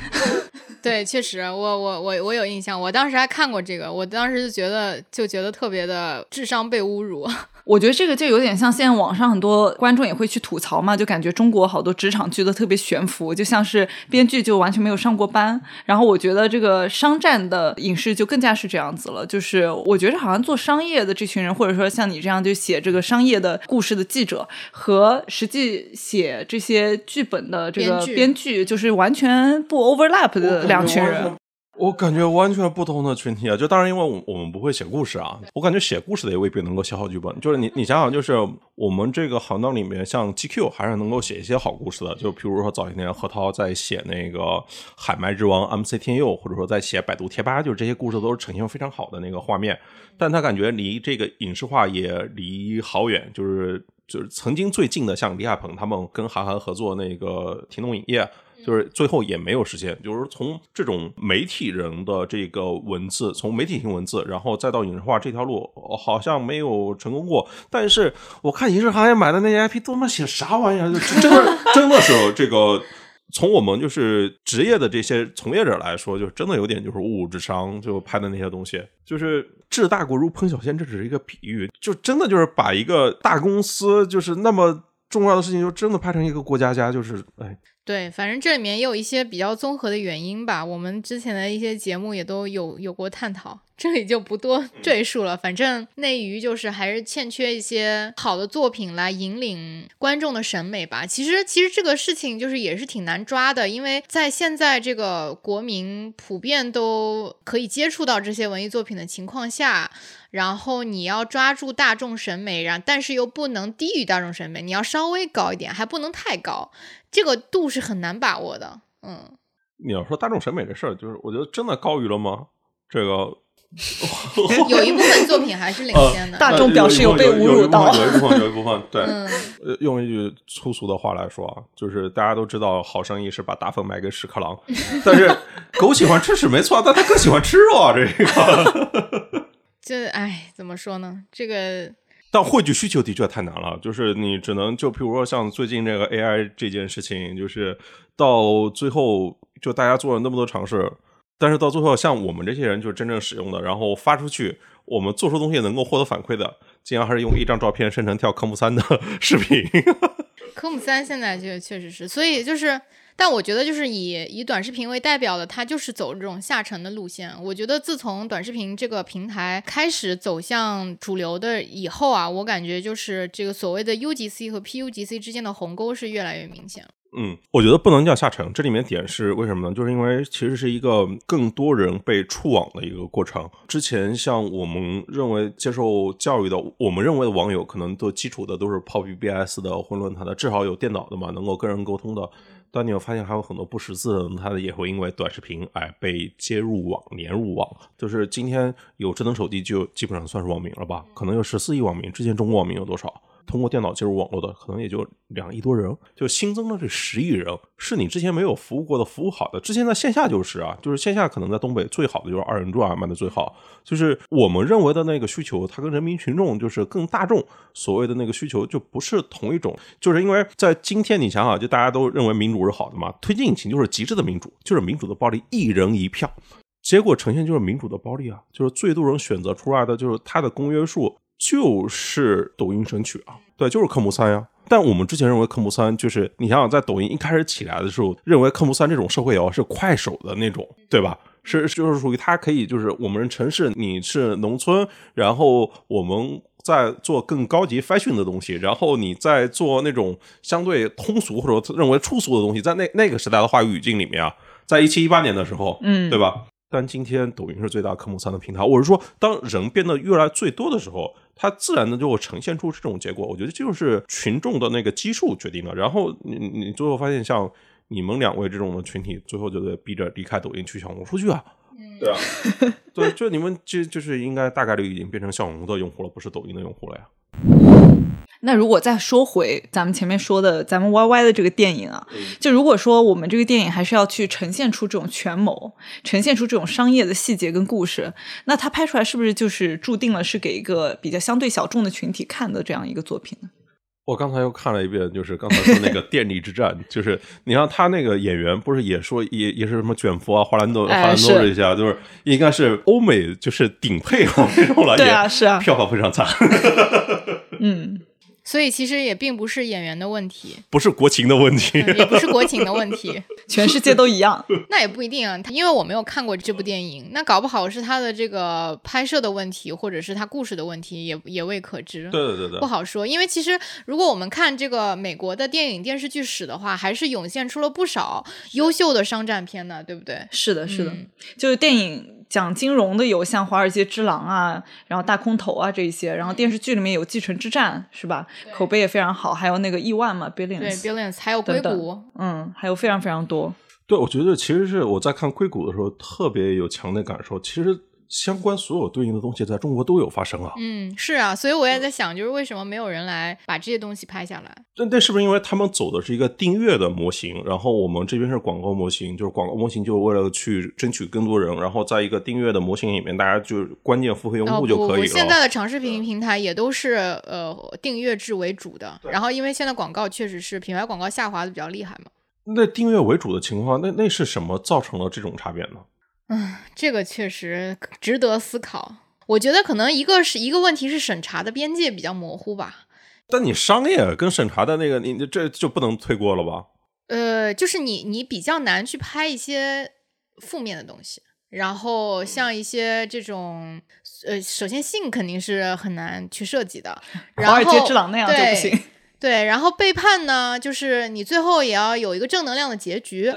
[SPEAKER 1] 对，确实，我我我我有印象，我当时还看过这个，我当时就觉得就觉得特别的智商被侮辱。
[SPEAKER 2] 我觉得这个就有点像现在网上很多观众也会去吐槽嘛，就感觉中国好多职场剧都特别悬浮，就像是编剧就完全没有上过班。然后我觉得这个商战的影视就更加是这样子了，就是我觉得好像做商业的这群人，或者说像你这样就写这个商业的故事的记者，和实际写这些剧本的这个编剧，就是完全不 overlap 的两群人。
[SPEAKER 3] 我感觉完全不同的群体啊！就当然，因为我我们不会写故事啊，我感觉写故事的也未必能够写好剧本。就是你你想想，就是我们这个行当里面，像 GQ 还是能够写一些好故事的。就比如说早些年何涛在写那个《海麦之王》MC 天佑，或者说在写百度贴吧，就是这些故事都是呈现非常好的那个画面。但他感觉离这个影视化也离好远，就是就是曾经最近的，像李亚鹏他们跟韩寒合作那个《天动影业》。就是最后也没有实现，就是从这种媒体人的这个文字，从媒体型文字，然后再到影视化这条路，好像没有成功过。但是我看影视行业买的那些 IP，都他妈写啥玩意儿？真的真的是这个，从我们就是职业的这些从业者来说，就真的有点就是误智商，就拍的那些东西，就是治大国如烹小鲜，这只是一个比喻，就真的就是把一个大公司就是那么重要的事情，就真的拍成一个过家家，就是哎。
[SPEAKER 1] 对，反正这里面也有一些比较综合的原因吧。我们之前的一些节目也都有有过探讨，这里就不多赘述了。反正内娱就是还是欠缺一些好的作品来引领观众的审美吧。其实，其实这个事情就是也是挺难抓的，因为在现在这个国民普遍都可以接触到这些文艺作品的情况下。然后你要抓住大众审美，然但是又不能低于大众审美，你要稍微高一点，还不能太高，这个度是很难把握的。嗯，
[SPEAKER 3] 你要说大众审美这事儿，就是我觉得真的高于了吗？这个
[SPEAKER 1] 有一部分作品还是领先的。
[SPEAKER 2] 大众表示有被侮辱到，
[SPEAKER 3] 有一部分，有一部分，对。用一句粗俗的话来说啊，就是大家都知道好生意是把大粪卖给屎壳郎，但是狗喜欢吃屎没错，但它更喜欢吃肉啊，这个。
[SPEAKER 1] 这哎，怎么说呢？这个，
[SPEAKER 3] 但汇聚需求的确太难了。就是你只能就，比如说像最近这个 AI 这件事情，就是到最后，就大家做了那么多尝试，但是到最后，像我们这些人就是真正使用的，然后发出去，我们做出东西能够获得反馈的，竟然还是用一张照片生成跳科目三的 视频。
[SPEAKER 1] 科目三现在就确实是，所以就是。但我觉得就是以以短视频为代表的，它就是走这种下沉的路线。我觉得自从短视频这个平台开始走向主流的以后啊，我感觉就是这个所谓的 UGC 和 PUGC 之间的鸿沟是越来越明显了。
[SPEAKER 3] 嗯，我觉得不能叫下沉，这里面点是为什么呢？就是因为其实是一个更多人被触网的一个过程。之前像我们认为接受教育的，我们认为的网友，可能都基础的都是泡 BBS 的、混论坛的，至少有电脑的嘛，能够跟人沟通的。但你会发现还有很多不识字的人，他也会因为短视频哎被接入网、连入网。就是今天有智能手机，就基本上算是网民了吧？可能有十四亿网民，之前中国网民有多少？通过电脑接入网络的，可能也就两亿多人，就新增了这十亿人，是你之前没有服务过的服务好的。之前在线下就是啊，就是线下可能在东北最好的就是二人转卖的最好，就是我们认为的那个需求，它跟人民群众就是更大众所谓的那个需求就不是同一种。就是因为在今天你想想，就大家都认为民主是好的嘛，推荐引擎就是极致的民主，就是民主的暴力，一人一票，结果呈现就是民主的暴力啊，就是最多人选择出来的就是它的公约数。就是抖音神曲啊，对，就是科目三呀。但我们之前认为科目三就是你想想，在抖音一开始起来的时候，认为科目三这种社会摇是快手的那种，对吧？是就是属于它可以就是我们城市，你是农村，然后我们在做更高级 fashion 的东西，然后你在做那种相对通俗或者认为粗俗的东西，在那那个时代的话语语境里面啊，在一七一八年的时候，
[SPEAKER 2] 嗯，
[SPEAKER 3] 对吧？但今天抖音是最大科目三的平台，我是说，当人变得越来最多的时候，它自然的就会呈现出这种结果。我觉得这就是群众的那个基数决定了。然后你你最后发现，像你们两位这种的群体，最后就得逼着离开抖音去小红书去啊。对啊，对，就你们就就是应该大概率已经变成小红书的用户了，不是抖音的用户了呀。
[SPEAKER 2] 那如果再说回咱们前面说的咱们 Y Y 的这个电影啊，就如果说我们这个电影还是要去呈现出这种权谋，呈现出这种商业的细节跟故事，那它拍出来是不是就是注定了是给一个比较相对小众的群体看的这样一个作品呢？
[SPEAKER 3] 我刚才又看了一遍，就是刚才说那个电力之战，就是你看他那个演员不是也说也也是什么卷福啊、华兰多、华兰多这些，就是应该是欧美就是顶配啊 那种了，
[SPEAKER 2] 对啊，是啊，
[SPEAKER 3] 票房非常惨，
[SPEAKER 2] 嗯。
[SPEAKER 1] 所以其实也并不是演员的问题，
[SPEAKER 3] 不是国情的问题，
[SPEAKER 1] 也不是国情的问题，
[SPEAKER 2] 全世界都一样。
[SPEAKER 1] 那也不一定啊，因为我没有看过这部电影，那搞不好是他的这个拍摄的问题，或者是他故事的问题，也也未可知。
[SPEAKER 3] 对对对对，
[SPEAKER 1] 不好说。因为其实如果我们看这个美国的电影电视剧史的话，还是涌现出了不少优秀的商战片呢，对不对？
[SPEAKER 2] 是的，是的，就是电影。讲金融的有像《华尔街之狼》啊，然后《大空头》啊这一些，然后电视剧里面有《继承之战》是吧？口碑也非常好，还有那个亿万嘛，Billions，
[SPEAKER 1] 对，Billions，还有硅谷，
[SPEAKER 2] 嗯，还有非常非常多。
[SPEAKER 3] 对，我觉得其实是我在看硅谷的时候特别有强烈感受，其实。相关所有对应的东西在中国都有发生啊。
[SPEAKER 1] 嗯，是啊，所以我也在想，就是为什么没有人来把这些东西拍下来？
[SPEAKER 3] 那那是不是因为他们走的是一个订阅的模型，然后我们这边是广告模型，就是广告模型就是为了去争取更多人，然后在一个订阅的模型里面，大家就关键付费用户就可以了。
[SPEAKER 1] 现在的长视频平台也都是呃订阅制为主的，然后因为现在广告确实是品牌广告下滑的比较厉害嘛。
[SPEAKER 3] 那订阅为主的情况，那那是什么造成了这种差别呢？
[SPEAKER 1] 嗯，这个确实值得思考。我觉得可能一个是一个问题是审查的边界比较模糊吧。
[SPEAKER 3] 但你商业跟审查的那个，你这就不能推锅了吧？
[SPEAKER 1] 呃，就是你你比较难去拍一些负面的东西，然后像一些这种呃，首先性肯定是很难去设计的。华
[SPEAKER 2] 尔街之狼那样就不行。
[SPEAKER 1] 对，然后背叛呢，就是你最后也要有一个正能量的结局。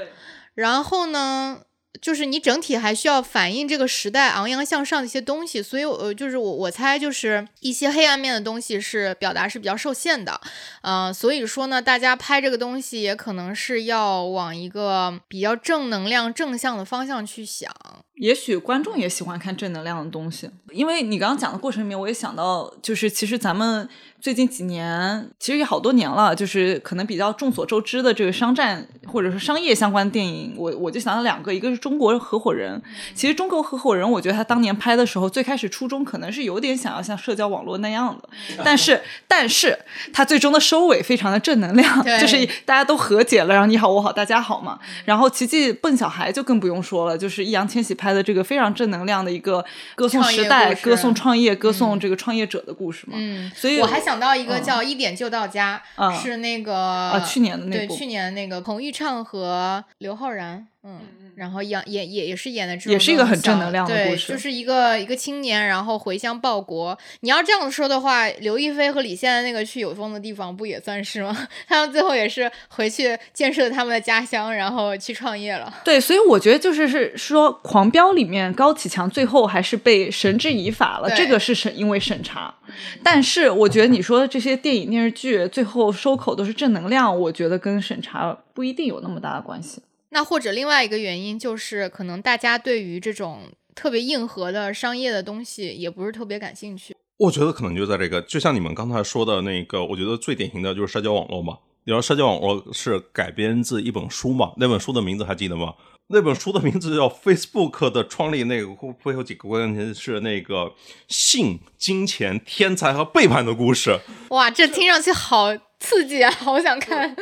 [SPEAKER 1] 然后呢？就是你整体还需要反映这个时代昂扬向上的一些东西，所以呃，就是我我猜就是一些黑暗面的东西是表达是比较受限的，嗯，所以说呢，大家拍这个东西也可能是要往一个比较正能量、正向的方向去想。
[SPEAKER 2] 也许观众也喜欢看正能量的东西，因为你刚刚讲的过程里面，我也想到，就是其实咱们最近几年，其实也好多年了，就是可能比较众所周知的这个商战或者是商业相关电影，我我就想到两个，一个是中国合伙人。其实中国合伙人，我觉得他当年拍的时候，最开始初衷可能是有点想要像社交网络那样的，但是 但是他最终的收尾非常的正能量，就是大家都和解了，然后你好我好大家好嘛。然后奇迹笨小孩就更不用说了，就是易烊千玺拍的这个非常正能量的一个歌颂时代、歌颂创业、歌颂这个创业者的故事嘛。
[SPEAKER 1] 嗯，
[SPEAKER 2] 所以
[SPEAKER 1] 我还想到一个叫《一点就到家》，
[SPEAKER 2] 嗯。
[SPEAKER 1] 是那个
[SPEAKER 2] 啊去年的
[SPEAKER 1] 对去年那个彭昱畅和刘昊然，嗯，然后演也也也是演的这种
[SPEAKER 2] 也是一个很正能量的故事
[SPEAKER 1] 就是一个一个青年，然后回乡报国。你要这样说的话，刘亦菲和李现那个去有风的地方不也算是吗？他们最后也是回去建设他们的家乡，然后去创业了。
[SPEAKER 2] 对，所以我觉得就是是说，《狂飙》里面高启强最后还是被绳之以法了，这个是审因为审查。但是我觉得你说的这些电影电视剧最后收口都是正能量，我觉得跟审查不一定有那么大的关系。
[SPEAKER 1] 那或者另外一个原因就是，可能大家对于这种特别硬核的商业的东西也不是特别感兴趣。
[SPEAKER 3] 我觉得可能就在这个，就像你们刚才说的那个，我觉得最典型的就是社交网络嘛。然后社交网络是改编自一本书嘛，那本书的名字还记得吗？那本书的名字叫《Facebook 的创立》，那个会有几个关键词是那个性、金钱、天才和背叛的故事。
[SPEAKER 1] 哇，这听上去好刺激啊，好想看。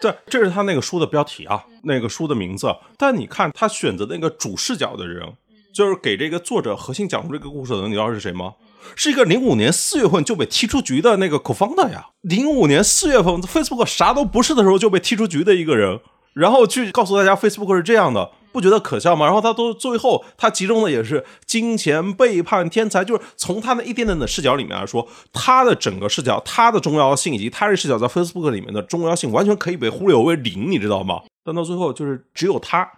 [SPEAKER 3] 对，这是他那个书的标题啊，那个书的名字。但你看他选择那个主视角的人，就是给这个作者核心讲述这个故事的人，你知道是谁吗？是一个零五年四月份就被踢出局的那个 co-founder 呀。零五年四月份，Facebook 啥都不是的时候就被踢出局的一个人，然后去告诉大家 Facebook 是这样的，不觉得可笑吗？然后他都最后他集中的也是金钱、背叛、天才，就是从他那一点点的视角里面来说，他的整个视角、他的重要性以及他的视角在 Facebook 里面的重要性，完全可以被忽略为零，你知道吗？但到最后就是只有他。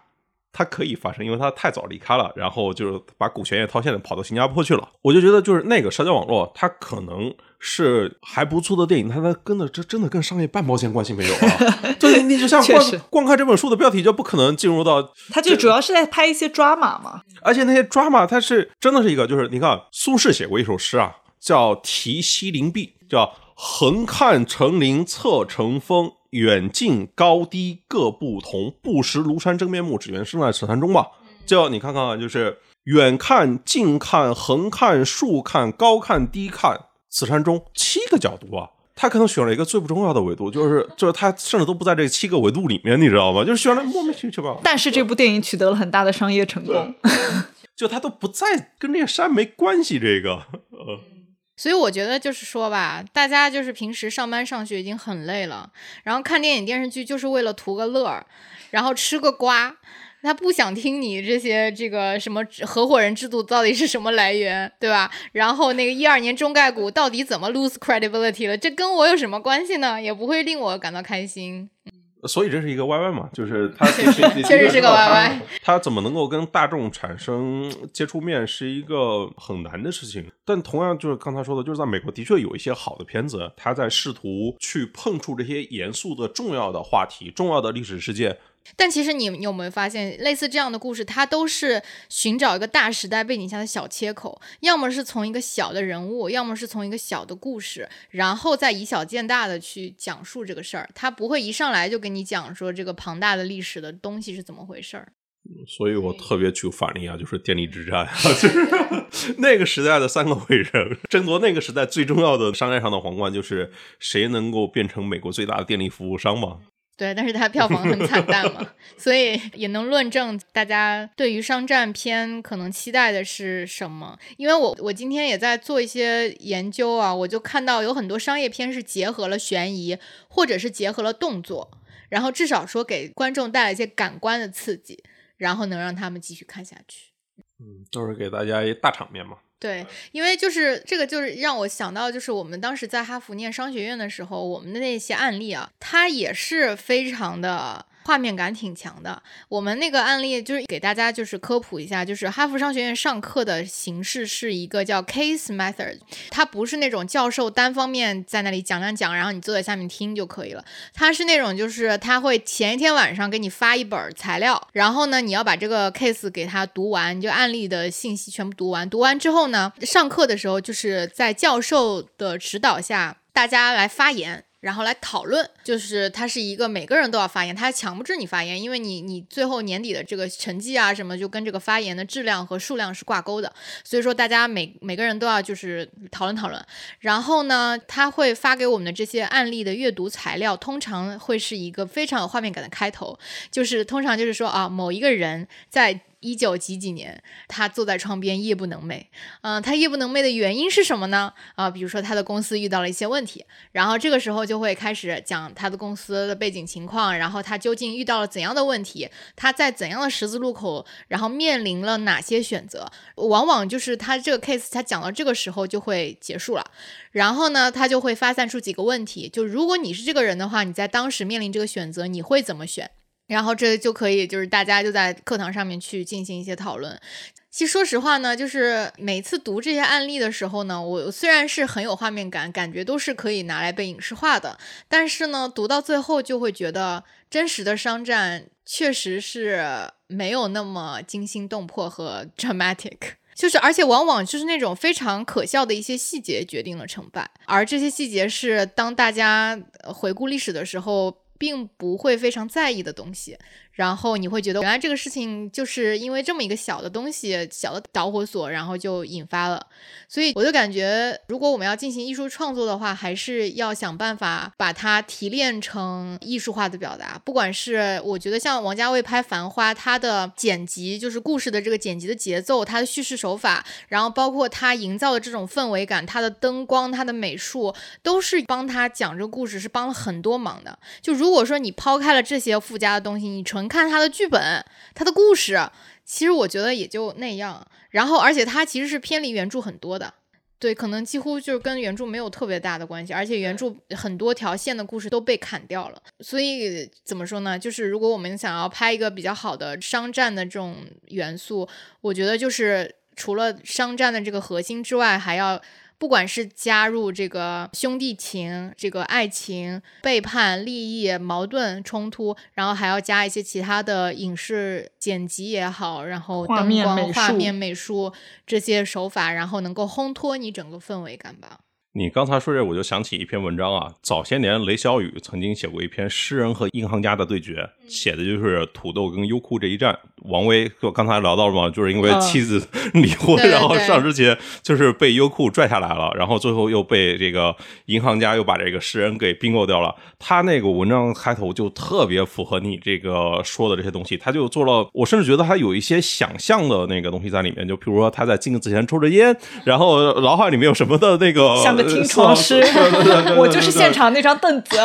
[SPEAKER 3] 他可以发生，因为它太早离开了，然后就是把股权也套现了，跑到新加坡去了。我就觉得，就是那个社交网络，它可能是还不错的电影，它它跟的这真的跟商业半毛钱关系没有啊！对，你就像光光看这本书的标题，就不可能进入到
[SPEAKER 2] 它就主要是在拍一些 drama 嘛。
[SPEAKER 3] 而且那些 drama 它是真的是一个，就是你看苏轼写过一首诗啊，叫《题西林壁》，叫“横看成岭侧成峰，远近高低各不同。不识庐山真面目，只缘身在此山中”嘛。就你看看啊，就是远看、近看、横看、竖看、高看、低看，此山中七个角度啊。他可能选了一个最不重要的维度，就是 就是他甚至都不在这七个维度里面，你知道吗？就是选了莫名其妙。
[SPEAKER 2] 但是这部电影取得了很大的商业成功。
[SPEAKER 3] 就他都不在，跟这个山没关系。这个，呃，
[SPEAKER 1] 所以我觉得就是说吧，大家就是平时上班上学已经很累了，然后看电影电视剧就是为了图个乐儿，然后吃个瓜。他不想听你这些这个什么合伙人制度到底是什么来源，对吧？然后那个一二年中概股到底怎么 lose credibility 了？这跟我有什么关系呢？也不会令我感到开心。
[SPEAKER 3] 所以这是一个 YY 嘛，就是他
[SPEAKER 1] 确实是个 YY
[SPEAKER 3] 他 怎么能够跟大众产生接触面是一个很难的事情。但同样就是刚才说的，就是在美国的确有一些好的片子，他在试图去碰触这些严肃的、重要的话题、重要的历史事件。
[SPEAKER 1] 但其实你你有没有发现，类似这样的故事，它都是寻找一个大时代背景下的小切口，要么是从一个小的人物，要么是从一个小的故事，然后再以小见大的去讲述这个事儿。它不会一上来就给你讲说这个庞大的历史的东西是怎么回事儿。
[SPEAKER 3] 所以我特别举反例啊，就是电力之战，就是那个时代的三个伟人争夺那个时代最重要的商业上的皇冠，就是谁能够变成美国最大的电力服务商嘛。
[SPEAKER 1] 对，但是它票房很惨淡嘛，所以也能论证大家对于商战片可能期待的是什么。因为我我今天也在做一些研究啊，我就看到有很多商业片是结合了悬疑，或者是结合了动作，然后至少说给观众带来一些感官的刺激，然后能让他们继续看下去。
[SPEAKER 3] 嗯，都是给大家一大场面嘛。
[SPEAKER 1] 对，因为就是这个，就是让我想到，就是我们当时在哈佛念商学院的时候，我们的那些案例啊，它也是非常的画面感挺强的。我们那个案例就是给大家就是科普一下，就是哈佛商学院上课的形式是一个叫 case method，它不是那种教授单方面在那里讲讲讲，然后你坐在下面听就可以了。它是那种就是他会前一天晚上给你发一本材料，然后呢你要把这个 case 给他读完，就案例的信息全部读完。读完之后呢，上课的时候就是在教授的指导下，大家来发言。然后来讨论，就是它是一个每个人都要发言，它强不制你发言，因为你你最后年底的这个成绩啊什么，就跟这个发言的质量和数量是挂钩的，所以说大家每每个人都要就是讨论讨论。然后呢，他会发给我们的这些案例的阅读材料，通常会是一个非常有画面感的开头，就是通常就是说啊，某一个人在。一九几几年，他坐在窗边夜不能寐。嗯，他夜不能寐的原因是什么呢？啊，比如说他的公司遇到了一些问题，然后这个时候就会开始讲他的公司的背景情况，然后他究竟遇到了怎样的问题，他在怎样的十字路口，然后面临了哪些选择。往往就是他这个 case，他讲到这个时候就会结束了。然后呢，他就会发散出几个问题，就如果你是这个人的话，你在当时面临这个选择，你会怎么选？然后这就可以，就是大家就在课堂上面去进行一些讨论。其实说实话呢，就是每次读这些案例的时候呢，我虽然是很有画面感，感觉都是可以拿来被影视化的，但是呢，读到最后就会觉得真实的商战确实是没有那么惊心动魄和 dramatic，就是而且往往就是那种非常可笑的一些细节决定了成败，而这些细节是当大家回顾历史的时候。并不会非常在意的东西。然后你会觉得，原来这个事情就是因为这么一个小的东西、小的导火索，然后就引发了。所以我就感觉，如果我们要进行艺术创作的话，还是要想办法把它提炼成艺术化的表达。不管是我觉得像王家卫拍《繁花》，他的剪辑就是故事的这个剪辑的节奏，他的叙事手法，然后包括他营造的这种氛围感，他的灯光、他的美术，都是帮他讲这个故事是帮了很多忙的。就如果说你抛开了这些附加的东西，你纯看他的剧本，他的故事，其实我觉得也就那样。然后，而且他其实是偏离原著很多的，对，可能几乎就是跟原著没有特别大的关系。而且原著很多条线的故事都被砍掉了。所以怎么说呢？就是如果我们想要拍一个比较好的商战的这种元素，我觉得就是除了商战的这个核心之外，还要。不管是加入这个兄弟情、这个爱情、背叛、利益、矛盾冲突，然后还要加一些其他的影视剪辑也好，然后灯光、画面、美术这些手法，然后能够烘托你整个氛围感吧。
[SPEAKER 3] 你刚才说这，我就想起一篇文章啊。早些年，雷小雨曾经写过一篇《诗人和银行家的对决》，写的就是土豆跟优酷这一战。王威就刚才聊到了嘛，就是因为妻子 离婚，然后上之前就是被优酷拽下来了，然后最后又被这个银行家又把这个诗人给并购掉了。他那个文章开头就特别符合你这个说的这些东西，他就做了，我甚至觉得他有一些想象的那个东西在里面，就比如说他在镜子前抽着烟，然后脑海里面有什么的那个。
[SPEAKER 2] 听床师，我就是现场那张凳子。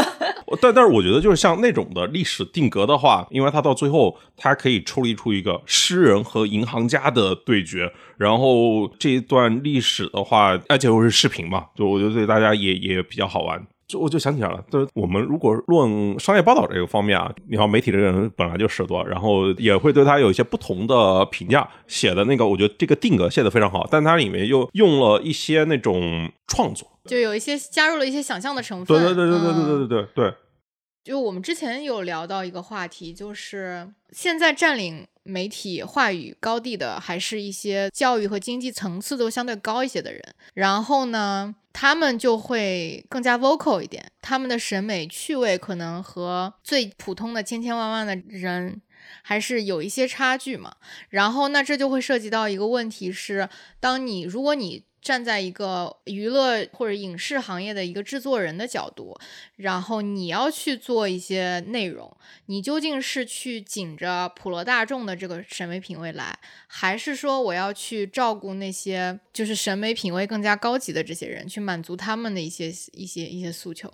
[SPEAKER 3] 但但是我觉得，就是像那种的历史定格的话，因为他到最后，他可以抽离出一个诗人和银行家的对决，然后这一段历史的话，而且又是视频嘛，就我觉得对大家也也比较好玩。就我就想起来了，就是我们如果论商业报道这个方面啊，你好，媒体的人本来就事多，然后也会对他有一些不同的评价。写的那个，我觉得这个定格写的非常好，但它里面又用了一些那种创作，
[SPEAKER 1] 就有一些加入了一些想象的成分。
[SPEAKER 3] 对对对对对对对对对对。
[SPEAKER 1] 就我们之前有聊到一个话题，就是现在占领媒体话语高地的，还是一些教育和经济层次都相对高一些的人。然后呢？他们就会更加 vocal 一点，他们的审美趣味可能和最普通的千千万万的人还是有一些差距嘛。然后，那这就会涉及到一个问题是，当你如果你站在一个娱乐或者影视行业的一个制作人的角度，然后你要去做一些内容，你究竟是去紧着普罗大众的这个审美品味来，还是说我要去照顾那些就是审美品味更加高级的这些人，去满足他们的一些一些一些诉求？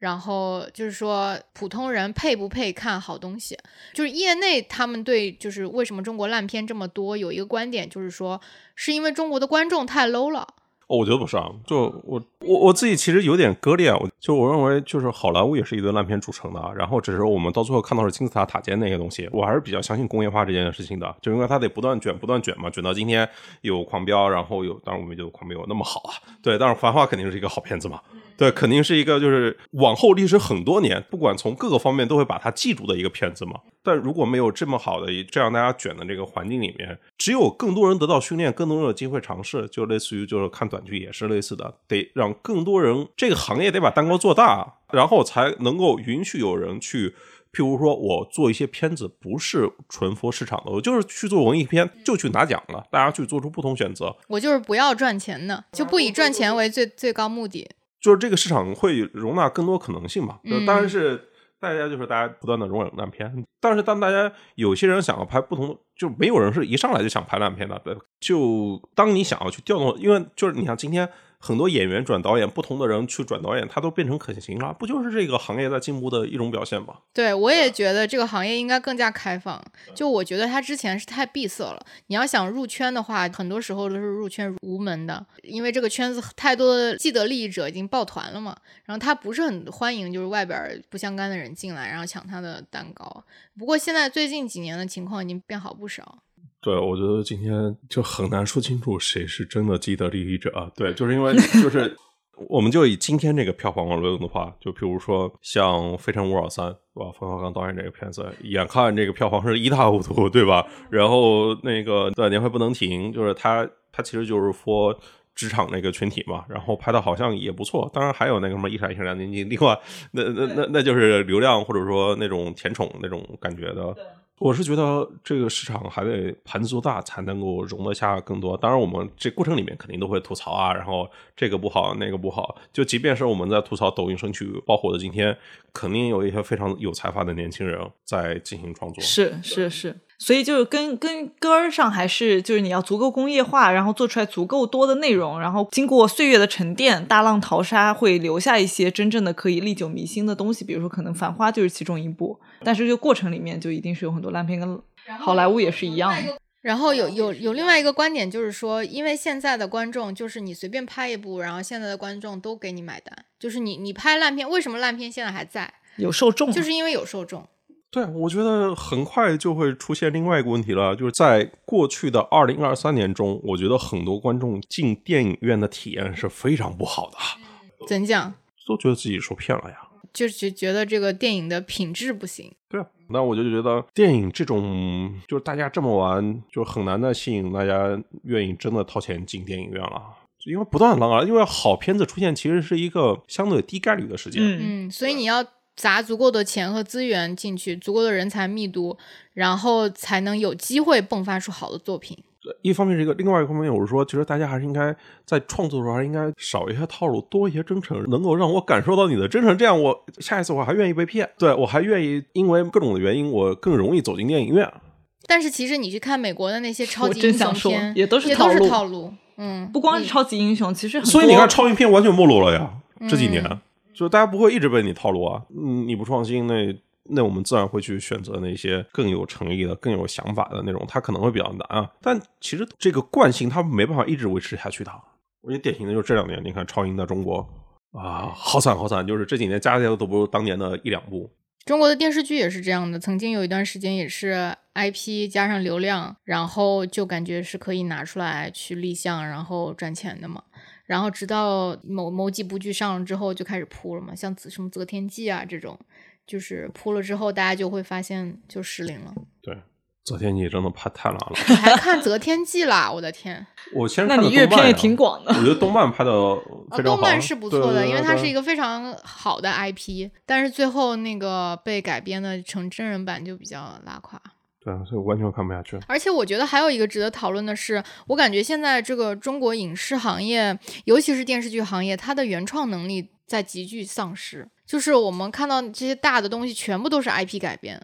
[SPEAKER 1] 然后就是说，普通人配不配看好东西？就是业内他们对就是为什么中国烂片这么多，有一个观点就是说，是因为中国的观众太 low 了。
[SPEAKER 3] 哦，我觉得不是啊，就我我我自己其实有点割裂，我就我认为就是好莱坞也是一堆烂片组成的，然后只是我们到最后看到是金字塔塔尖那些东西，我还是比较相信工业化这件事情的，就因为它得不断卷不断卷嘛，卷到今天有狂飙，然后有当然我们觉得狂飙有那么好啊，对，但是繁花肯定是一个好片子嘛。对，肯定是一个就是往后历史很多年，不管从各个方面都会把它记住的一个片子嘛。但如果没有这么好的这样大家卷的这个环境里面，只有更多人得到训练，更多人有机会尝试，就类似于就是看短剧也是类似的，得让更多人这个行业得把蛋糕做大，然后才能够允许有人去。譬如说，我做一些片子不是纯佛市场的，我就是去做文艺片，就去拿奖了。大家去做出不同选择。
[SPEAKER 1] 我就是不要赚钱的，就不以赚钱为最最高目的。
[SPEAKER 3] 就是这个市场会容纳更多可能性嘛？
[SPEAKER 1] 嗯
[SPEAKER 3] 当然是大家就是大家不断的容忍烂片，但是当大家有些人想要拍不同，就没有人是一上来就想拍烂片的。对，就当你想要去调动，因为就是你像今天。很多演员转导演，不同的人去转导演，他都变成可行了，不就是这个行业在进步的一种表现吗？
[SPEAKER 1] 对，我也觉得这个行业应该更加开放。就我觉得他之前是太闭塞了，你要想入圈的话，很多时候都是入圈无门的，因为这个圈子太多的既得利益者已经抱团了嘛，然后他不是很欢迎就是外边不相干的人进来，然后抢他的蛋糕。不过现在最近几年的情况已经变好不少。
[SPEAKER 3] 对，我觉得今天就很难说清楚谁是真的既得利益者啊。对，就是因为就是，我们就以今天这个票房为论的话，就比如说像《非诚勿扰三》，对吧？冯小刚导演这个片子，眼看这个票房是一塌糊涂，对吧？然后那个对年会不能停，就是他他其实就是说。职场那个群体嘛，然后拍的好像也不错。当然还有那个什么一闪一闪亮晶晶，另外那那那那就是流量或者说那种甜宠那种感觉的。我是觉得这个市场还得盘子做大，才能够容得下更多。当然，我们这过程里面肯定都会吐槽啊，然后这个不好，那个不好。就即便是我们在吐槽抖音神曲爆火的今天，肯定有一些非常有才华的年轻人在进行创作。
[SPEAKER 2] 是是是，所以就是根根根儿上还是就是你要足够工业化，然后做出来足够多的内容，然后经过岁月的沉淀，大浪淘沙，会留下一些真正的可以历久弥新的东西。比如说，可能《繁花》就是其中一部，但是这个过程里面就一定是有很多烂片，跟好莱坞也是一样的。
[SPEAKER 1] 然后有有有另外一个观点，就是说，因为现在的观众就是你随便拍一部，然后现在的观众都给你买单，就是你你拍烂片，为什么烂片现在还在？
[SPEAKER 2] 有受众，
[SPEAKER 1] 就是因为有受众。
[SPEAKER 3] 对，我觉得很快就会出现另外一个问题了，就是在过去的二零二三年中，我觉得很多观众进电影院的体验是非常不好的，
[SPEAKER 1] 怎讲？
[SPEAKER 3] 都觉得自己受骗了呀。
[SPEAKER 1] 就是觉得这个电影的品质不行。
[SPEAKER 3] 对啊，那我就觉得电影这种就是大家这么玩，就很难再吸引大家愿意真的掏钱进电影院了。因为不断的啊，因为好片子出现其实是一个相对低概率的事件。
[SPEAKER 2] 嗯
[SPEAKER 1] 嗯，所以你要砸足够的钱和资源进去，足够的人才密度，然后才能有机会迸发出好的作品。
[SPEAKER 3] 一方面是一个，另外一方面我是说，其实大家还是应该在创作的时候还是应该少一些套路，多一些真诚，能够让我感受到你的真诚，这样我下一次我还愿意被骗，对我还愿意因为各种的原因，我更容易走进电影院。
[SPEAKER 1] 但是其实你去看美国的那些超级英雄片，
[SPEAKER 2] 也都是
[SPEAKER 1] 也都是
[SPEAKER 2] 套路
[SPEAKER 1] 套路。嗯，
[SPEAKER 2] 不光是超级英雄，其实很多
[SPEAKER 3] 所以你看，超英片完全没落了呀，这几年，
[SPEAKER 1] 嗯
[SPEAKER 3] 就大家不会一直被你套路啊，嗯，你不创新，那那我们自然会去选择那些更有诚意的、更有想法的那种，它可能会比较难啊。但其实这个惯性它没办法一直维持下去的。我觉得典型的就是这两年，你看超英在中国啊，好惨好惨，就是这几年加起来都不如当年的一两部。
[SPEAKER 1] 中国的电视剧也是这样的，曾经有一段时间也是 IP 加上流量，然后就感觉是可以拿出来去立项，然后赚钱的嘛。然后直到某某几部剧上了之后，就开始扑了嘛，像《什么择天记》啊这种，就是扑了之后，大家就会发现就失灵了。
[SPEAKER 3] 对，择天记真的拍太烂了。
[SPEAKER 1] 你还看《择天记》啦？我的天！
[SPEAKER 3] 我先
[SPEAKER 2] 那你阅片也挺广的
[SPEAKER 3] 我觉得动漫拍的
[SPEAKER 1] 啊，
[SPEAKER 3] 非常好，
[SPEAKER 1] 动漫是不错的，
[SPEAKER 3] 对
[SPEAKER 1] 因为它是一
[SPEAKER 3] 个
[SPEAKER 1] 个非常好的 IP，但是最后那个被改编的成真人版就比较拉垮。
[SPEAKER 3] 对啊，所以我完全看不下去。
[SPEAKER 1] 而且我觉得还有一个值得讨论的是，我感觉现在这个中国影视行业，尤其是电视剧行业，它的原创能力在急剧丧失。就是我们看到这些大的东西，全部都是 IP 改编。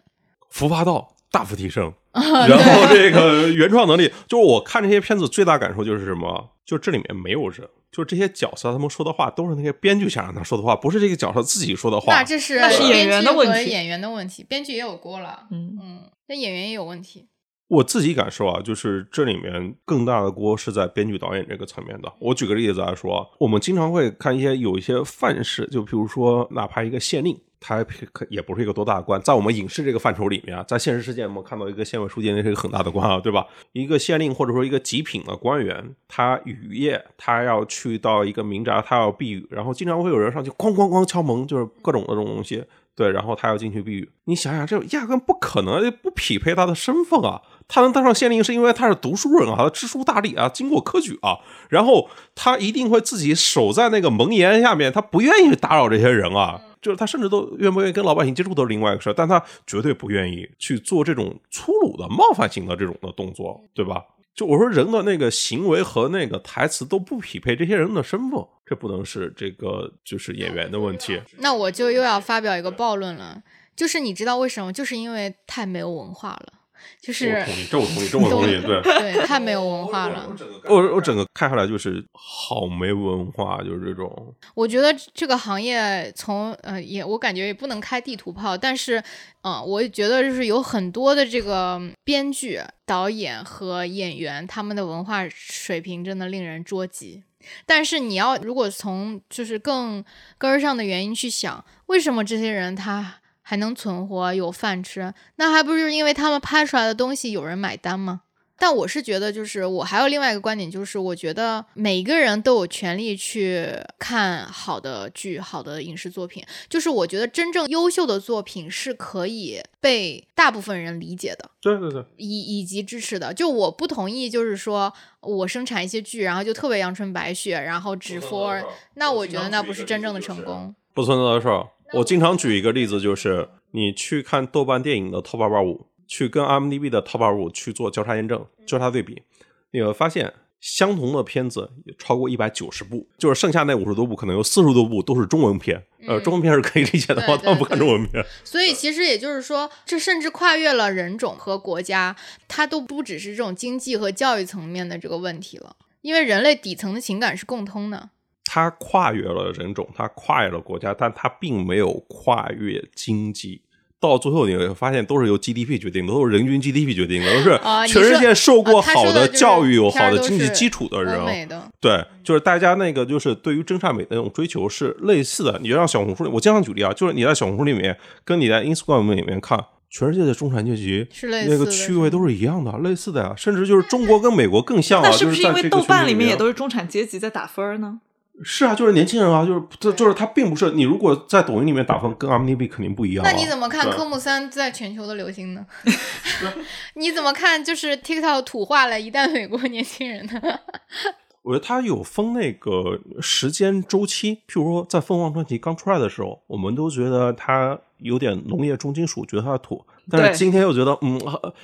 [SPEAKER 3] 服化道大幅提升，然后这个原创能力，就是我看这些片子最大感受就是什么？就这里面没有人，就这些角色他们说的话都是那些编剧想让他说的话，不是这个角色自己说的话
[SPEAKER 1] 那。这是
[SPEAKER 2] 那是演员的问题
[SPEAKER 1] 编剧和演员的问题，编剧也有锅了。
[SPEAKER 2] 嗯，
[SPEAKER 1] 嗯，那演员也有问题。
[SPEAKER 3] 我自己感受啊，就是这里面更大的锅是在编剧导演这个层面的。我举个例子来说，我们经常会看一些有一些范式，就比如说哪怕一个县令，他可也不是一个多大的官，在我们影视这个范畴里面啊，在现实世界我们看到一个县委书记那是一个很大的官啊，对吧？一个县令或者说一个极品的官员，他雨夜他要去到一个民宅，他要避雨，然后经常会有人上去哐哐哐敲门，就是各种那种东西，对，然后他要进去避雨。你想想，这压根不可能，不匹配他的身份啊！他能当上县令是因为他是读书人啊，他知书达理啊，经过科举啊，然后他一定会自己守在那个门檐下面，他不愿意打扰这些人啊。就是他甚至都愿不愿意跟老百姓接触都是另外一个事儿，但他绝对不愿意去做这种粗鲁的、冒犯性的这种的动作，对吧？就我说人的那个行为和那个台词都不匹配这些人的身份，这不能是这个就是演员的问题。
[SPEAKER 1] 那我就又要发表一个暴论了，就是你知道为什么？就是因为太没有文化了。就是
[SPEAKER 3] 我同意，这我同意，这我同意，对
[SPEAKER 1] 对，太没有文化了。
[SPEAKER 3] 我我整个看下来就是好没文化，就是这种。
[SPEAKER 1] 我觉得这个行业从呃也我感觉也不能开地图炮，但是嗯，我觉得就是有很多的这个编剧、导演和演员，他们的文化水平真的令人捉急。但是你要如果从就是更根儿上的原因去想，为什么这些人他？还能存活有饭吃，那还不是因为他们拍出来的东西有人买单吗？但我是觉得，就是我还有另外一个观点，就是我觉得每个人都有权利去看好的剧、好的影视作品。就是我觉得真正优秀的作品是可以被大部分人理解的，
[SPEAKER 3] 对对对，
[SPEAKER 1] 以以及支持的。就我不同意，就是说我生产一些剧，然后就特别阳春白雪，然后只 for，那我觉得那不是真正的成功，
[SPEAKER 3] 不存在的事儿。我经常举一个例子，就是你去看豆瓣电影的 Top 二五，去跟 IMDB 的 Top 二五去做交叉验证、交叉对比，你会发现相同的片子超过一百九十部，就是剩下那五十多部，可能有四十多部都是中文片。呃，中文片是可以理解的话，他们不看中文片。
[SPEAKER 1] 所以其实也就是说，这甚至跨越了人种和国家，它都不只是这种经济和教育层面的这个问题了，因为人类底层的情感是共通的。
[SPEAKER 3] 它跨越了人种，它跨越了国家，但它并没有跨越经济。到最后你会发现，都是由 GDP 决定的，都是人均 GDP 决定的，都是全世界受过好的教育、有好的经济基础的人。对，就是大家那个就是对于真善美的那种追求是类似的。你就让小红书里，我经常举例啊，就是你在小红书里面跟你在 Instagram 里面看，全世界的中产阶级那个区位都是一样的，类似的呀。甚至就是中国跟美国更像啊。
[SPEAKER 2] 那是不
[SPEAKER 3] 是
[SPEAKER 2] 因为豆瓣里面也都是中产阶级在打分呢？
[SPEAKER 3] 是啊，就是年轻人啊，就是这就是他并不是你如果在抖音里面打分，跟 M D B 肯定不一样。
[SPEAKER 1] 那你怎么看科目三在全球的流行呢？你怎么看？就是 TikTok 土化了一代美国年轻人呢？
[SPEAKER 3] 我觉得它有分那个时间周期，譬如说在凤凰传奇刚出来的时候，我们都觉得它有点农业重金属，觉得它土。但是今天又觉得，嗯，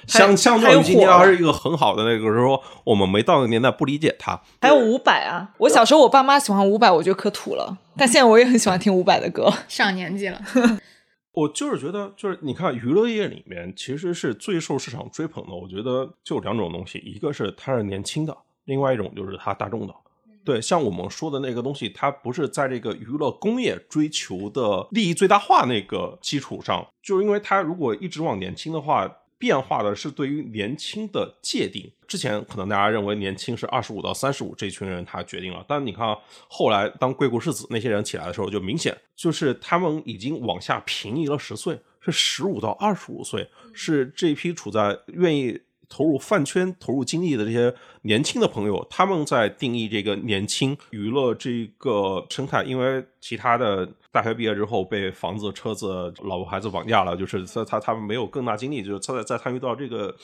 [SPEAKER 3] 相相较于今天还是一个很好的那个时候，我们没到那个年代不理解它。
[SPEAKER 2] 还有伍佰啊，我小时候我爸妈喜欢伍佰，我觉得可土了。但现在我也很喜欢听伍佰的歌。
[SPEAKER 1] 上年纪了，
[SPEAKER 3] 我就是觉得，就是你看娱乐业里面其实是最受市场追捧的，我觉得就两种东西，一个是它是年轻的。另外一种就是它大众的，对，像我们说的那个东西，它不是在这个娱乐工业追求的利益最大化那个基础上，就是因为它如果一直往年轻的话，变化的是对于年轻的界定。之前可能大家认为年轻是二十五到三十五这群人他决定了，但你看后来当贵谷世子那些人起来的时候，就明显就是他们已经往下平移了十岁，是十五到二十五岁，是这批处在愿意。投入饭圈、投入精力的这些年轻的朋友，他们在定义这个年轻娱乐这个生态。因为其他的大学毕业之后被房子、车子、老婆孩子绑架了，就是他他他们没有更大精力，就是他在在参与到这个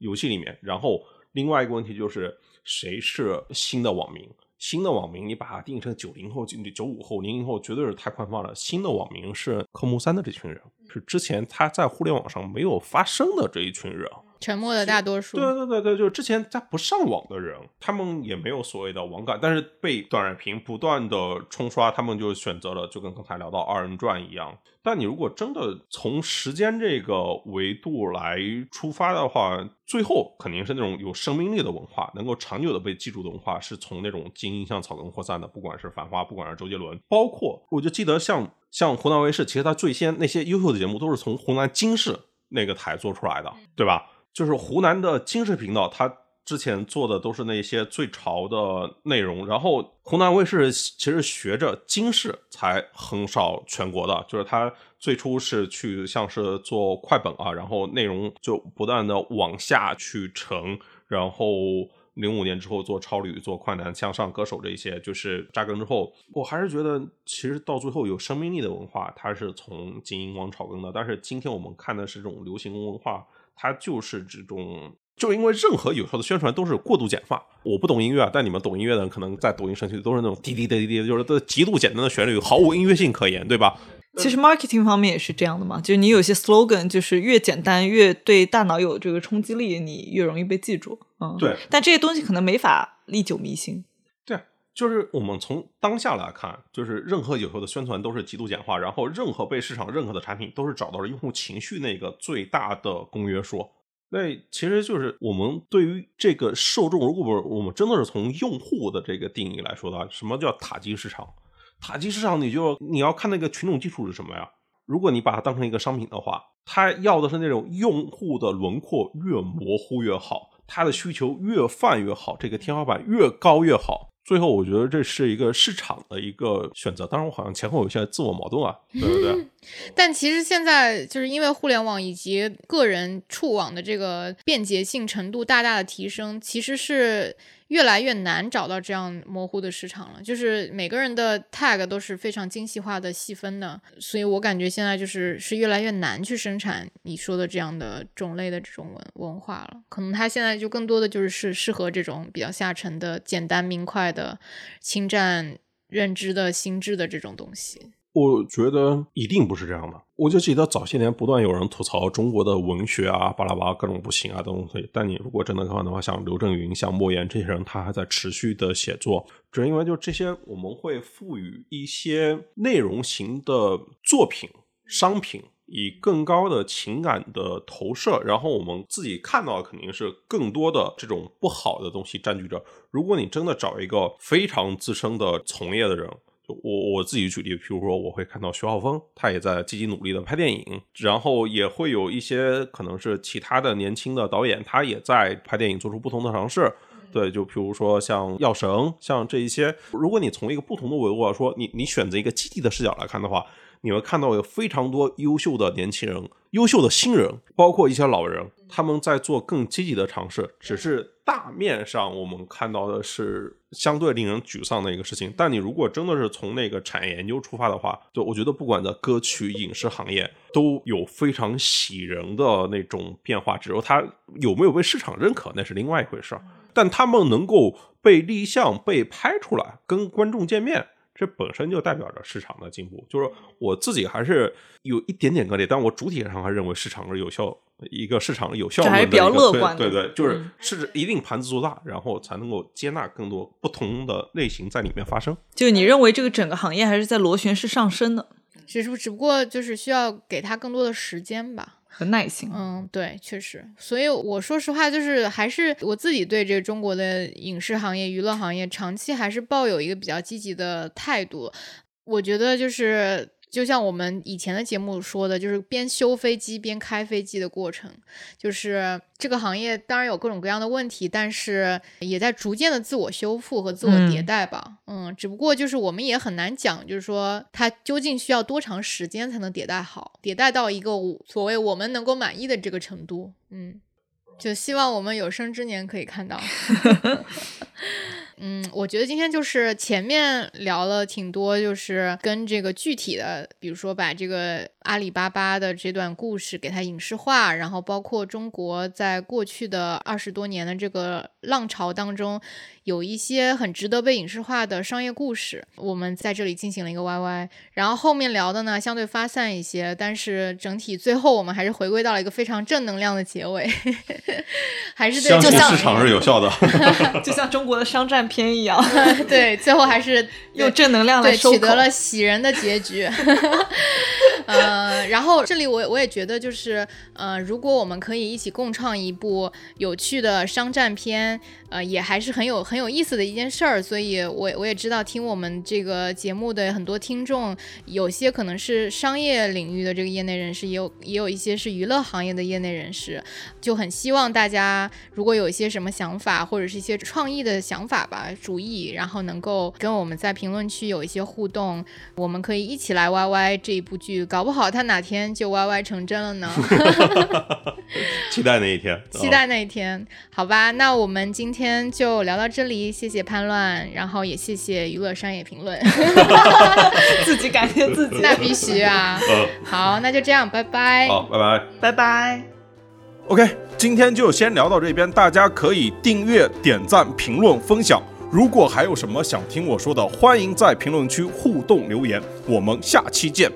[SPEAKER 3] 游戏里面。然后另外一个问题就是，谁是新的网民？新的网民，你把它定义成九零后、九九五后、零零后，绝对是太宽泛了。新的网民是科目三的这群人，是之前他在互联网上没有发生的这一群人。
[SPEAKER 1] 沉默的大多数，
[SPEAKER 3] 对对对对，就是之前他不上网的人，他们也没有所谓的网感，但是被短视频不断的冲刷，他们就选择了，就跟刚才聊到二人转一样。但你如果真的从时间这个维度来出发的话，最后肯定是那种有生命力的文化，能够长久的被记住的文化，是从那种精英向草根扩散的，不管是繁花，不管是周杰伦，包括我就记得像像湖南卫视，其实它最先那些优秀的节目都是从湖南经视那个台做出来的，对吧？就是湖南的经视频道，它之前做的都是那些最潮的内容，然后湖南卫视其实学着京视才横扫全国的，就是他最初是去像是做快本啊，然后内容就不断的往下去沉，然后零五年之后做超女、做快男、向上歌手这一些，就是扎根之后，我还是觉得其实到最后有生命力的文化，它是从精英往草根的，但是今天我们看的是这种流行文化，它就是这种。就因为任何有效的宣传都是过度简化。我不懂音乐啊，但你们懂音乐的人可能在抖音上去都是那种滴滴滴滴滴，就是极度简单的旋律，毫无音乐性可言，对吧？
[SPEAKER 2] 其实 marketing 方面也是这样的嘛，就是你有些 slogan 就是越简单越对大脑有这个冲击力，你越容易被记住。嗯，
[SPEAKER 3] 对。
[SPEAKER 2] 但这些东西可能没法历久弥新。
[SPEAKER 3] 就是我们从当下来看，就是任何有效的宣传都是极度简化，然后任何被市场认可的产品都是找到了用户情绪那个最大的公约数。那其实就是我们对于这个受众，如果不是我们真的是从用户的这个定义来说的话，什么叫塔基市场？塔基市场，你就你要看那个群众基础是什么呀？如果你把它当成一个商品的话，它要的是那种用户的轮廓越模糊越好，它的需求越泛越好，这个天花板越高越好。最后，我觉得这是一个市场的一个选择。当然，我好像前后有些自我矛盾啊，对不对？
[SPEAKER 1] 但其实现在就是因为互联网以及个人触网的这个便捷性程度大大的提升，其实是。越来越难找到这样模糊的市场了，就是每个人的 tag 都是非常精细化的细分的，所以我感觉现在就是是越来越难去生产你说的这样的种类的这种文文化了。可能它现在就更多的就是是适合这种比较下沉的、简单明快的、侵占认知的心智的这种东西。
[SPEAKER 3] 我觉得一定不是这样的。我就记得早些年不断有人吐槽中国的文学啊，巴拉巴拉各种不行啊等东西。但你如果真的看的话，像刘震云、像莫言这些人，他还在持续的写作，只是因为就这些，我们会赋予一些内容型的作品、商品以更高的情感的投射，然后我们自己看到的肯定是更多的这种不好的东西占据着。如果你真的找一个非常资深的从业的人，我我自己举例，譬如说我会看到徐浩峰，他也在积极努力的拍电影，然后也会有一些可能是其他的年轻的导演，他也在拍电影，做出不同的尝试。对，就譬如说像药神，像这一些，如果你从一个不同的维度来说，你你选择一个基地的视角来看的话。你会看到有非常多优秀的年轻人、优秀的新人，包括一些老人，他们在做更积极的尝试。只是大面上我们看到的是相对令人沮丧的一个事情。但你如果真的是从那个产业研究出发的话，就我觉得不管在歌曲、影视行业都有非常喜人的那种变化。只是它有没有被市场认可，那是另外一回事儿。但他们能够被立项、被拍出来，跟观众见面。这本身就代表着市场的进步，就是我自己还是有一点点割裂，但我主体上还认为市场是有效，一个市场有效
[SPEAKER 2] 还是比较乐观
[SPEAKER 3] 对对，就是是一定盘子做大，然后才能够接纳更多不同的类型在里面发生。
[SPEAKER 2] 就你认为这个整个行业还是在螺旋式上升的，
[SPEAKER 1] 只是只不过就是需要给他更多的时间吧。
[SPEAKER 2] 和耐心，
[SPEAKER 1] 嗯，对，确实，所以我说实话，就是还是我自己对这中国的影视行业、娱乐行业，长期还是抱有一个比较积极的态度。我觉得就是。就像我们以前的节目说的，就是边修飞机边开飞机的过程，就是这个行业当然有各种各样的问题，但是也在逐渐的自我修复和自我迭代吧。嗯，只不过就是我们也很难讲，就是说它究竟需要多长时间才能迭代好，迭代到一个所谓我们能够满意的这个程度。嗯，就希望我们有生之年可以看到。嗯，我觉得今天就是前面聊了挺多，就是跟这个具体的，比如说把这个阿里巴巴的这段故事给它影视化，然后包括中国在过去的二十多年的这个浪潮当中。有一些很值得被影视化的商业故事，我们在这里进行了一个 YY，然后后面聊的呢相对发散一些，但是整体最后我们还是回归到了一个非常正能量的结尾，还是
[SPEAKER 3] 相信市场是有效的，
[SPEAKER 2] 就像中国的商战片一样，
[SPEAKER 1] 对，最后还是
[SPEAKER 2] 用正能量来
[SPEAKER 1] 取得了喜人的结局。呃，呃然后这里我我也觉得就是呃，如果我们可以一起共创一部有趣的商战片，呃，也还是很有很有意思的一件事儿。所以我我也知道听我们这个节目的很多听众，有些可能是商业领域的这个业内人士，也有也有一些是娱乐行业的业内人士，就很希望大家如果有一些什么想法或者是一些创意的想法吧、主意，然后能够跟我们在评论区有一些互动，我们可以一起来 YY 这一部剧，搞不好它哪天就 YY 成真了呢。
[SPEAKER 3] 期待那一天，
[SPEAKER 1] 期待那一天，好吧？那我们今天就聊到这里，谢谢叛乱，然后也谢谢娱乐商业评论，
[SPEAKER 2] 自己感谢自己，
[SPEAKER 1] 那必须啊。
[SPEAKER 3] 嗯，
[SPEAKER 1] 好，那就这样，拜拜。
[SPEAKER 3] 好，拜拜。
[SPEAKER 2] 拜拜。
[SPEAKER 3] OK，今天就先聊到这边，大家可以订阅、点赞、评论、分享。如果还有什么想听我说的，欢迎在评论区互动留言。我们下期见。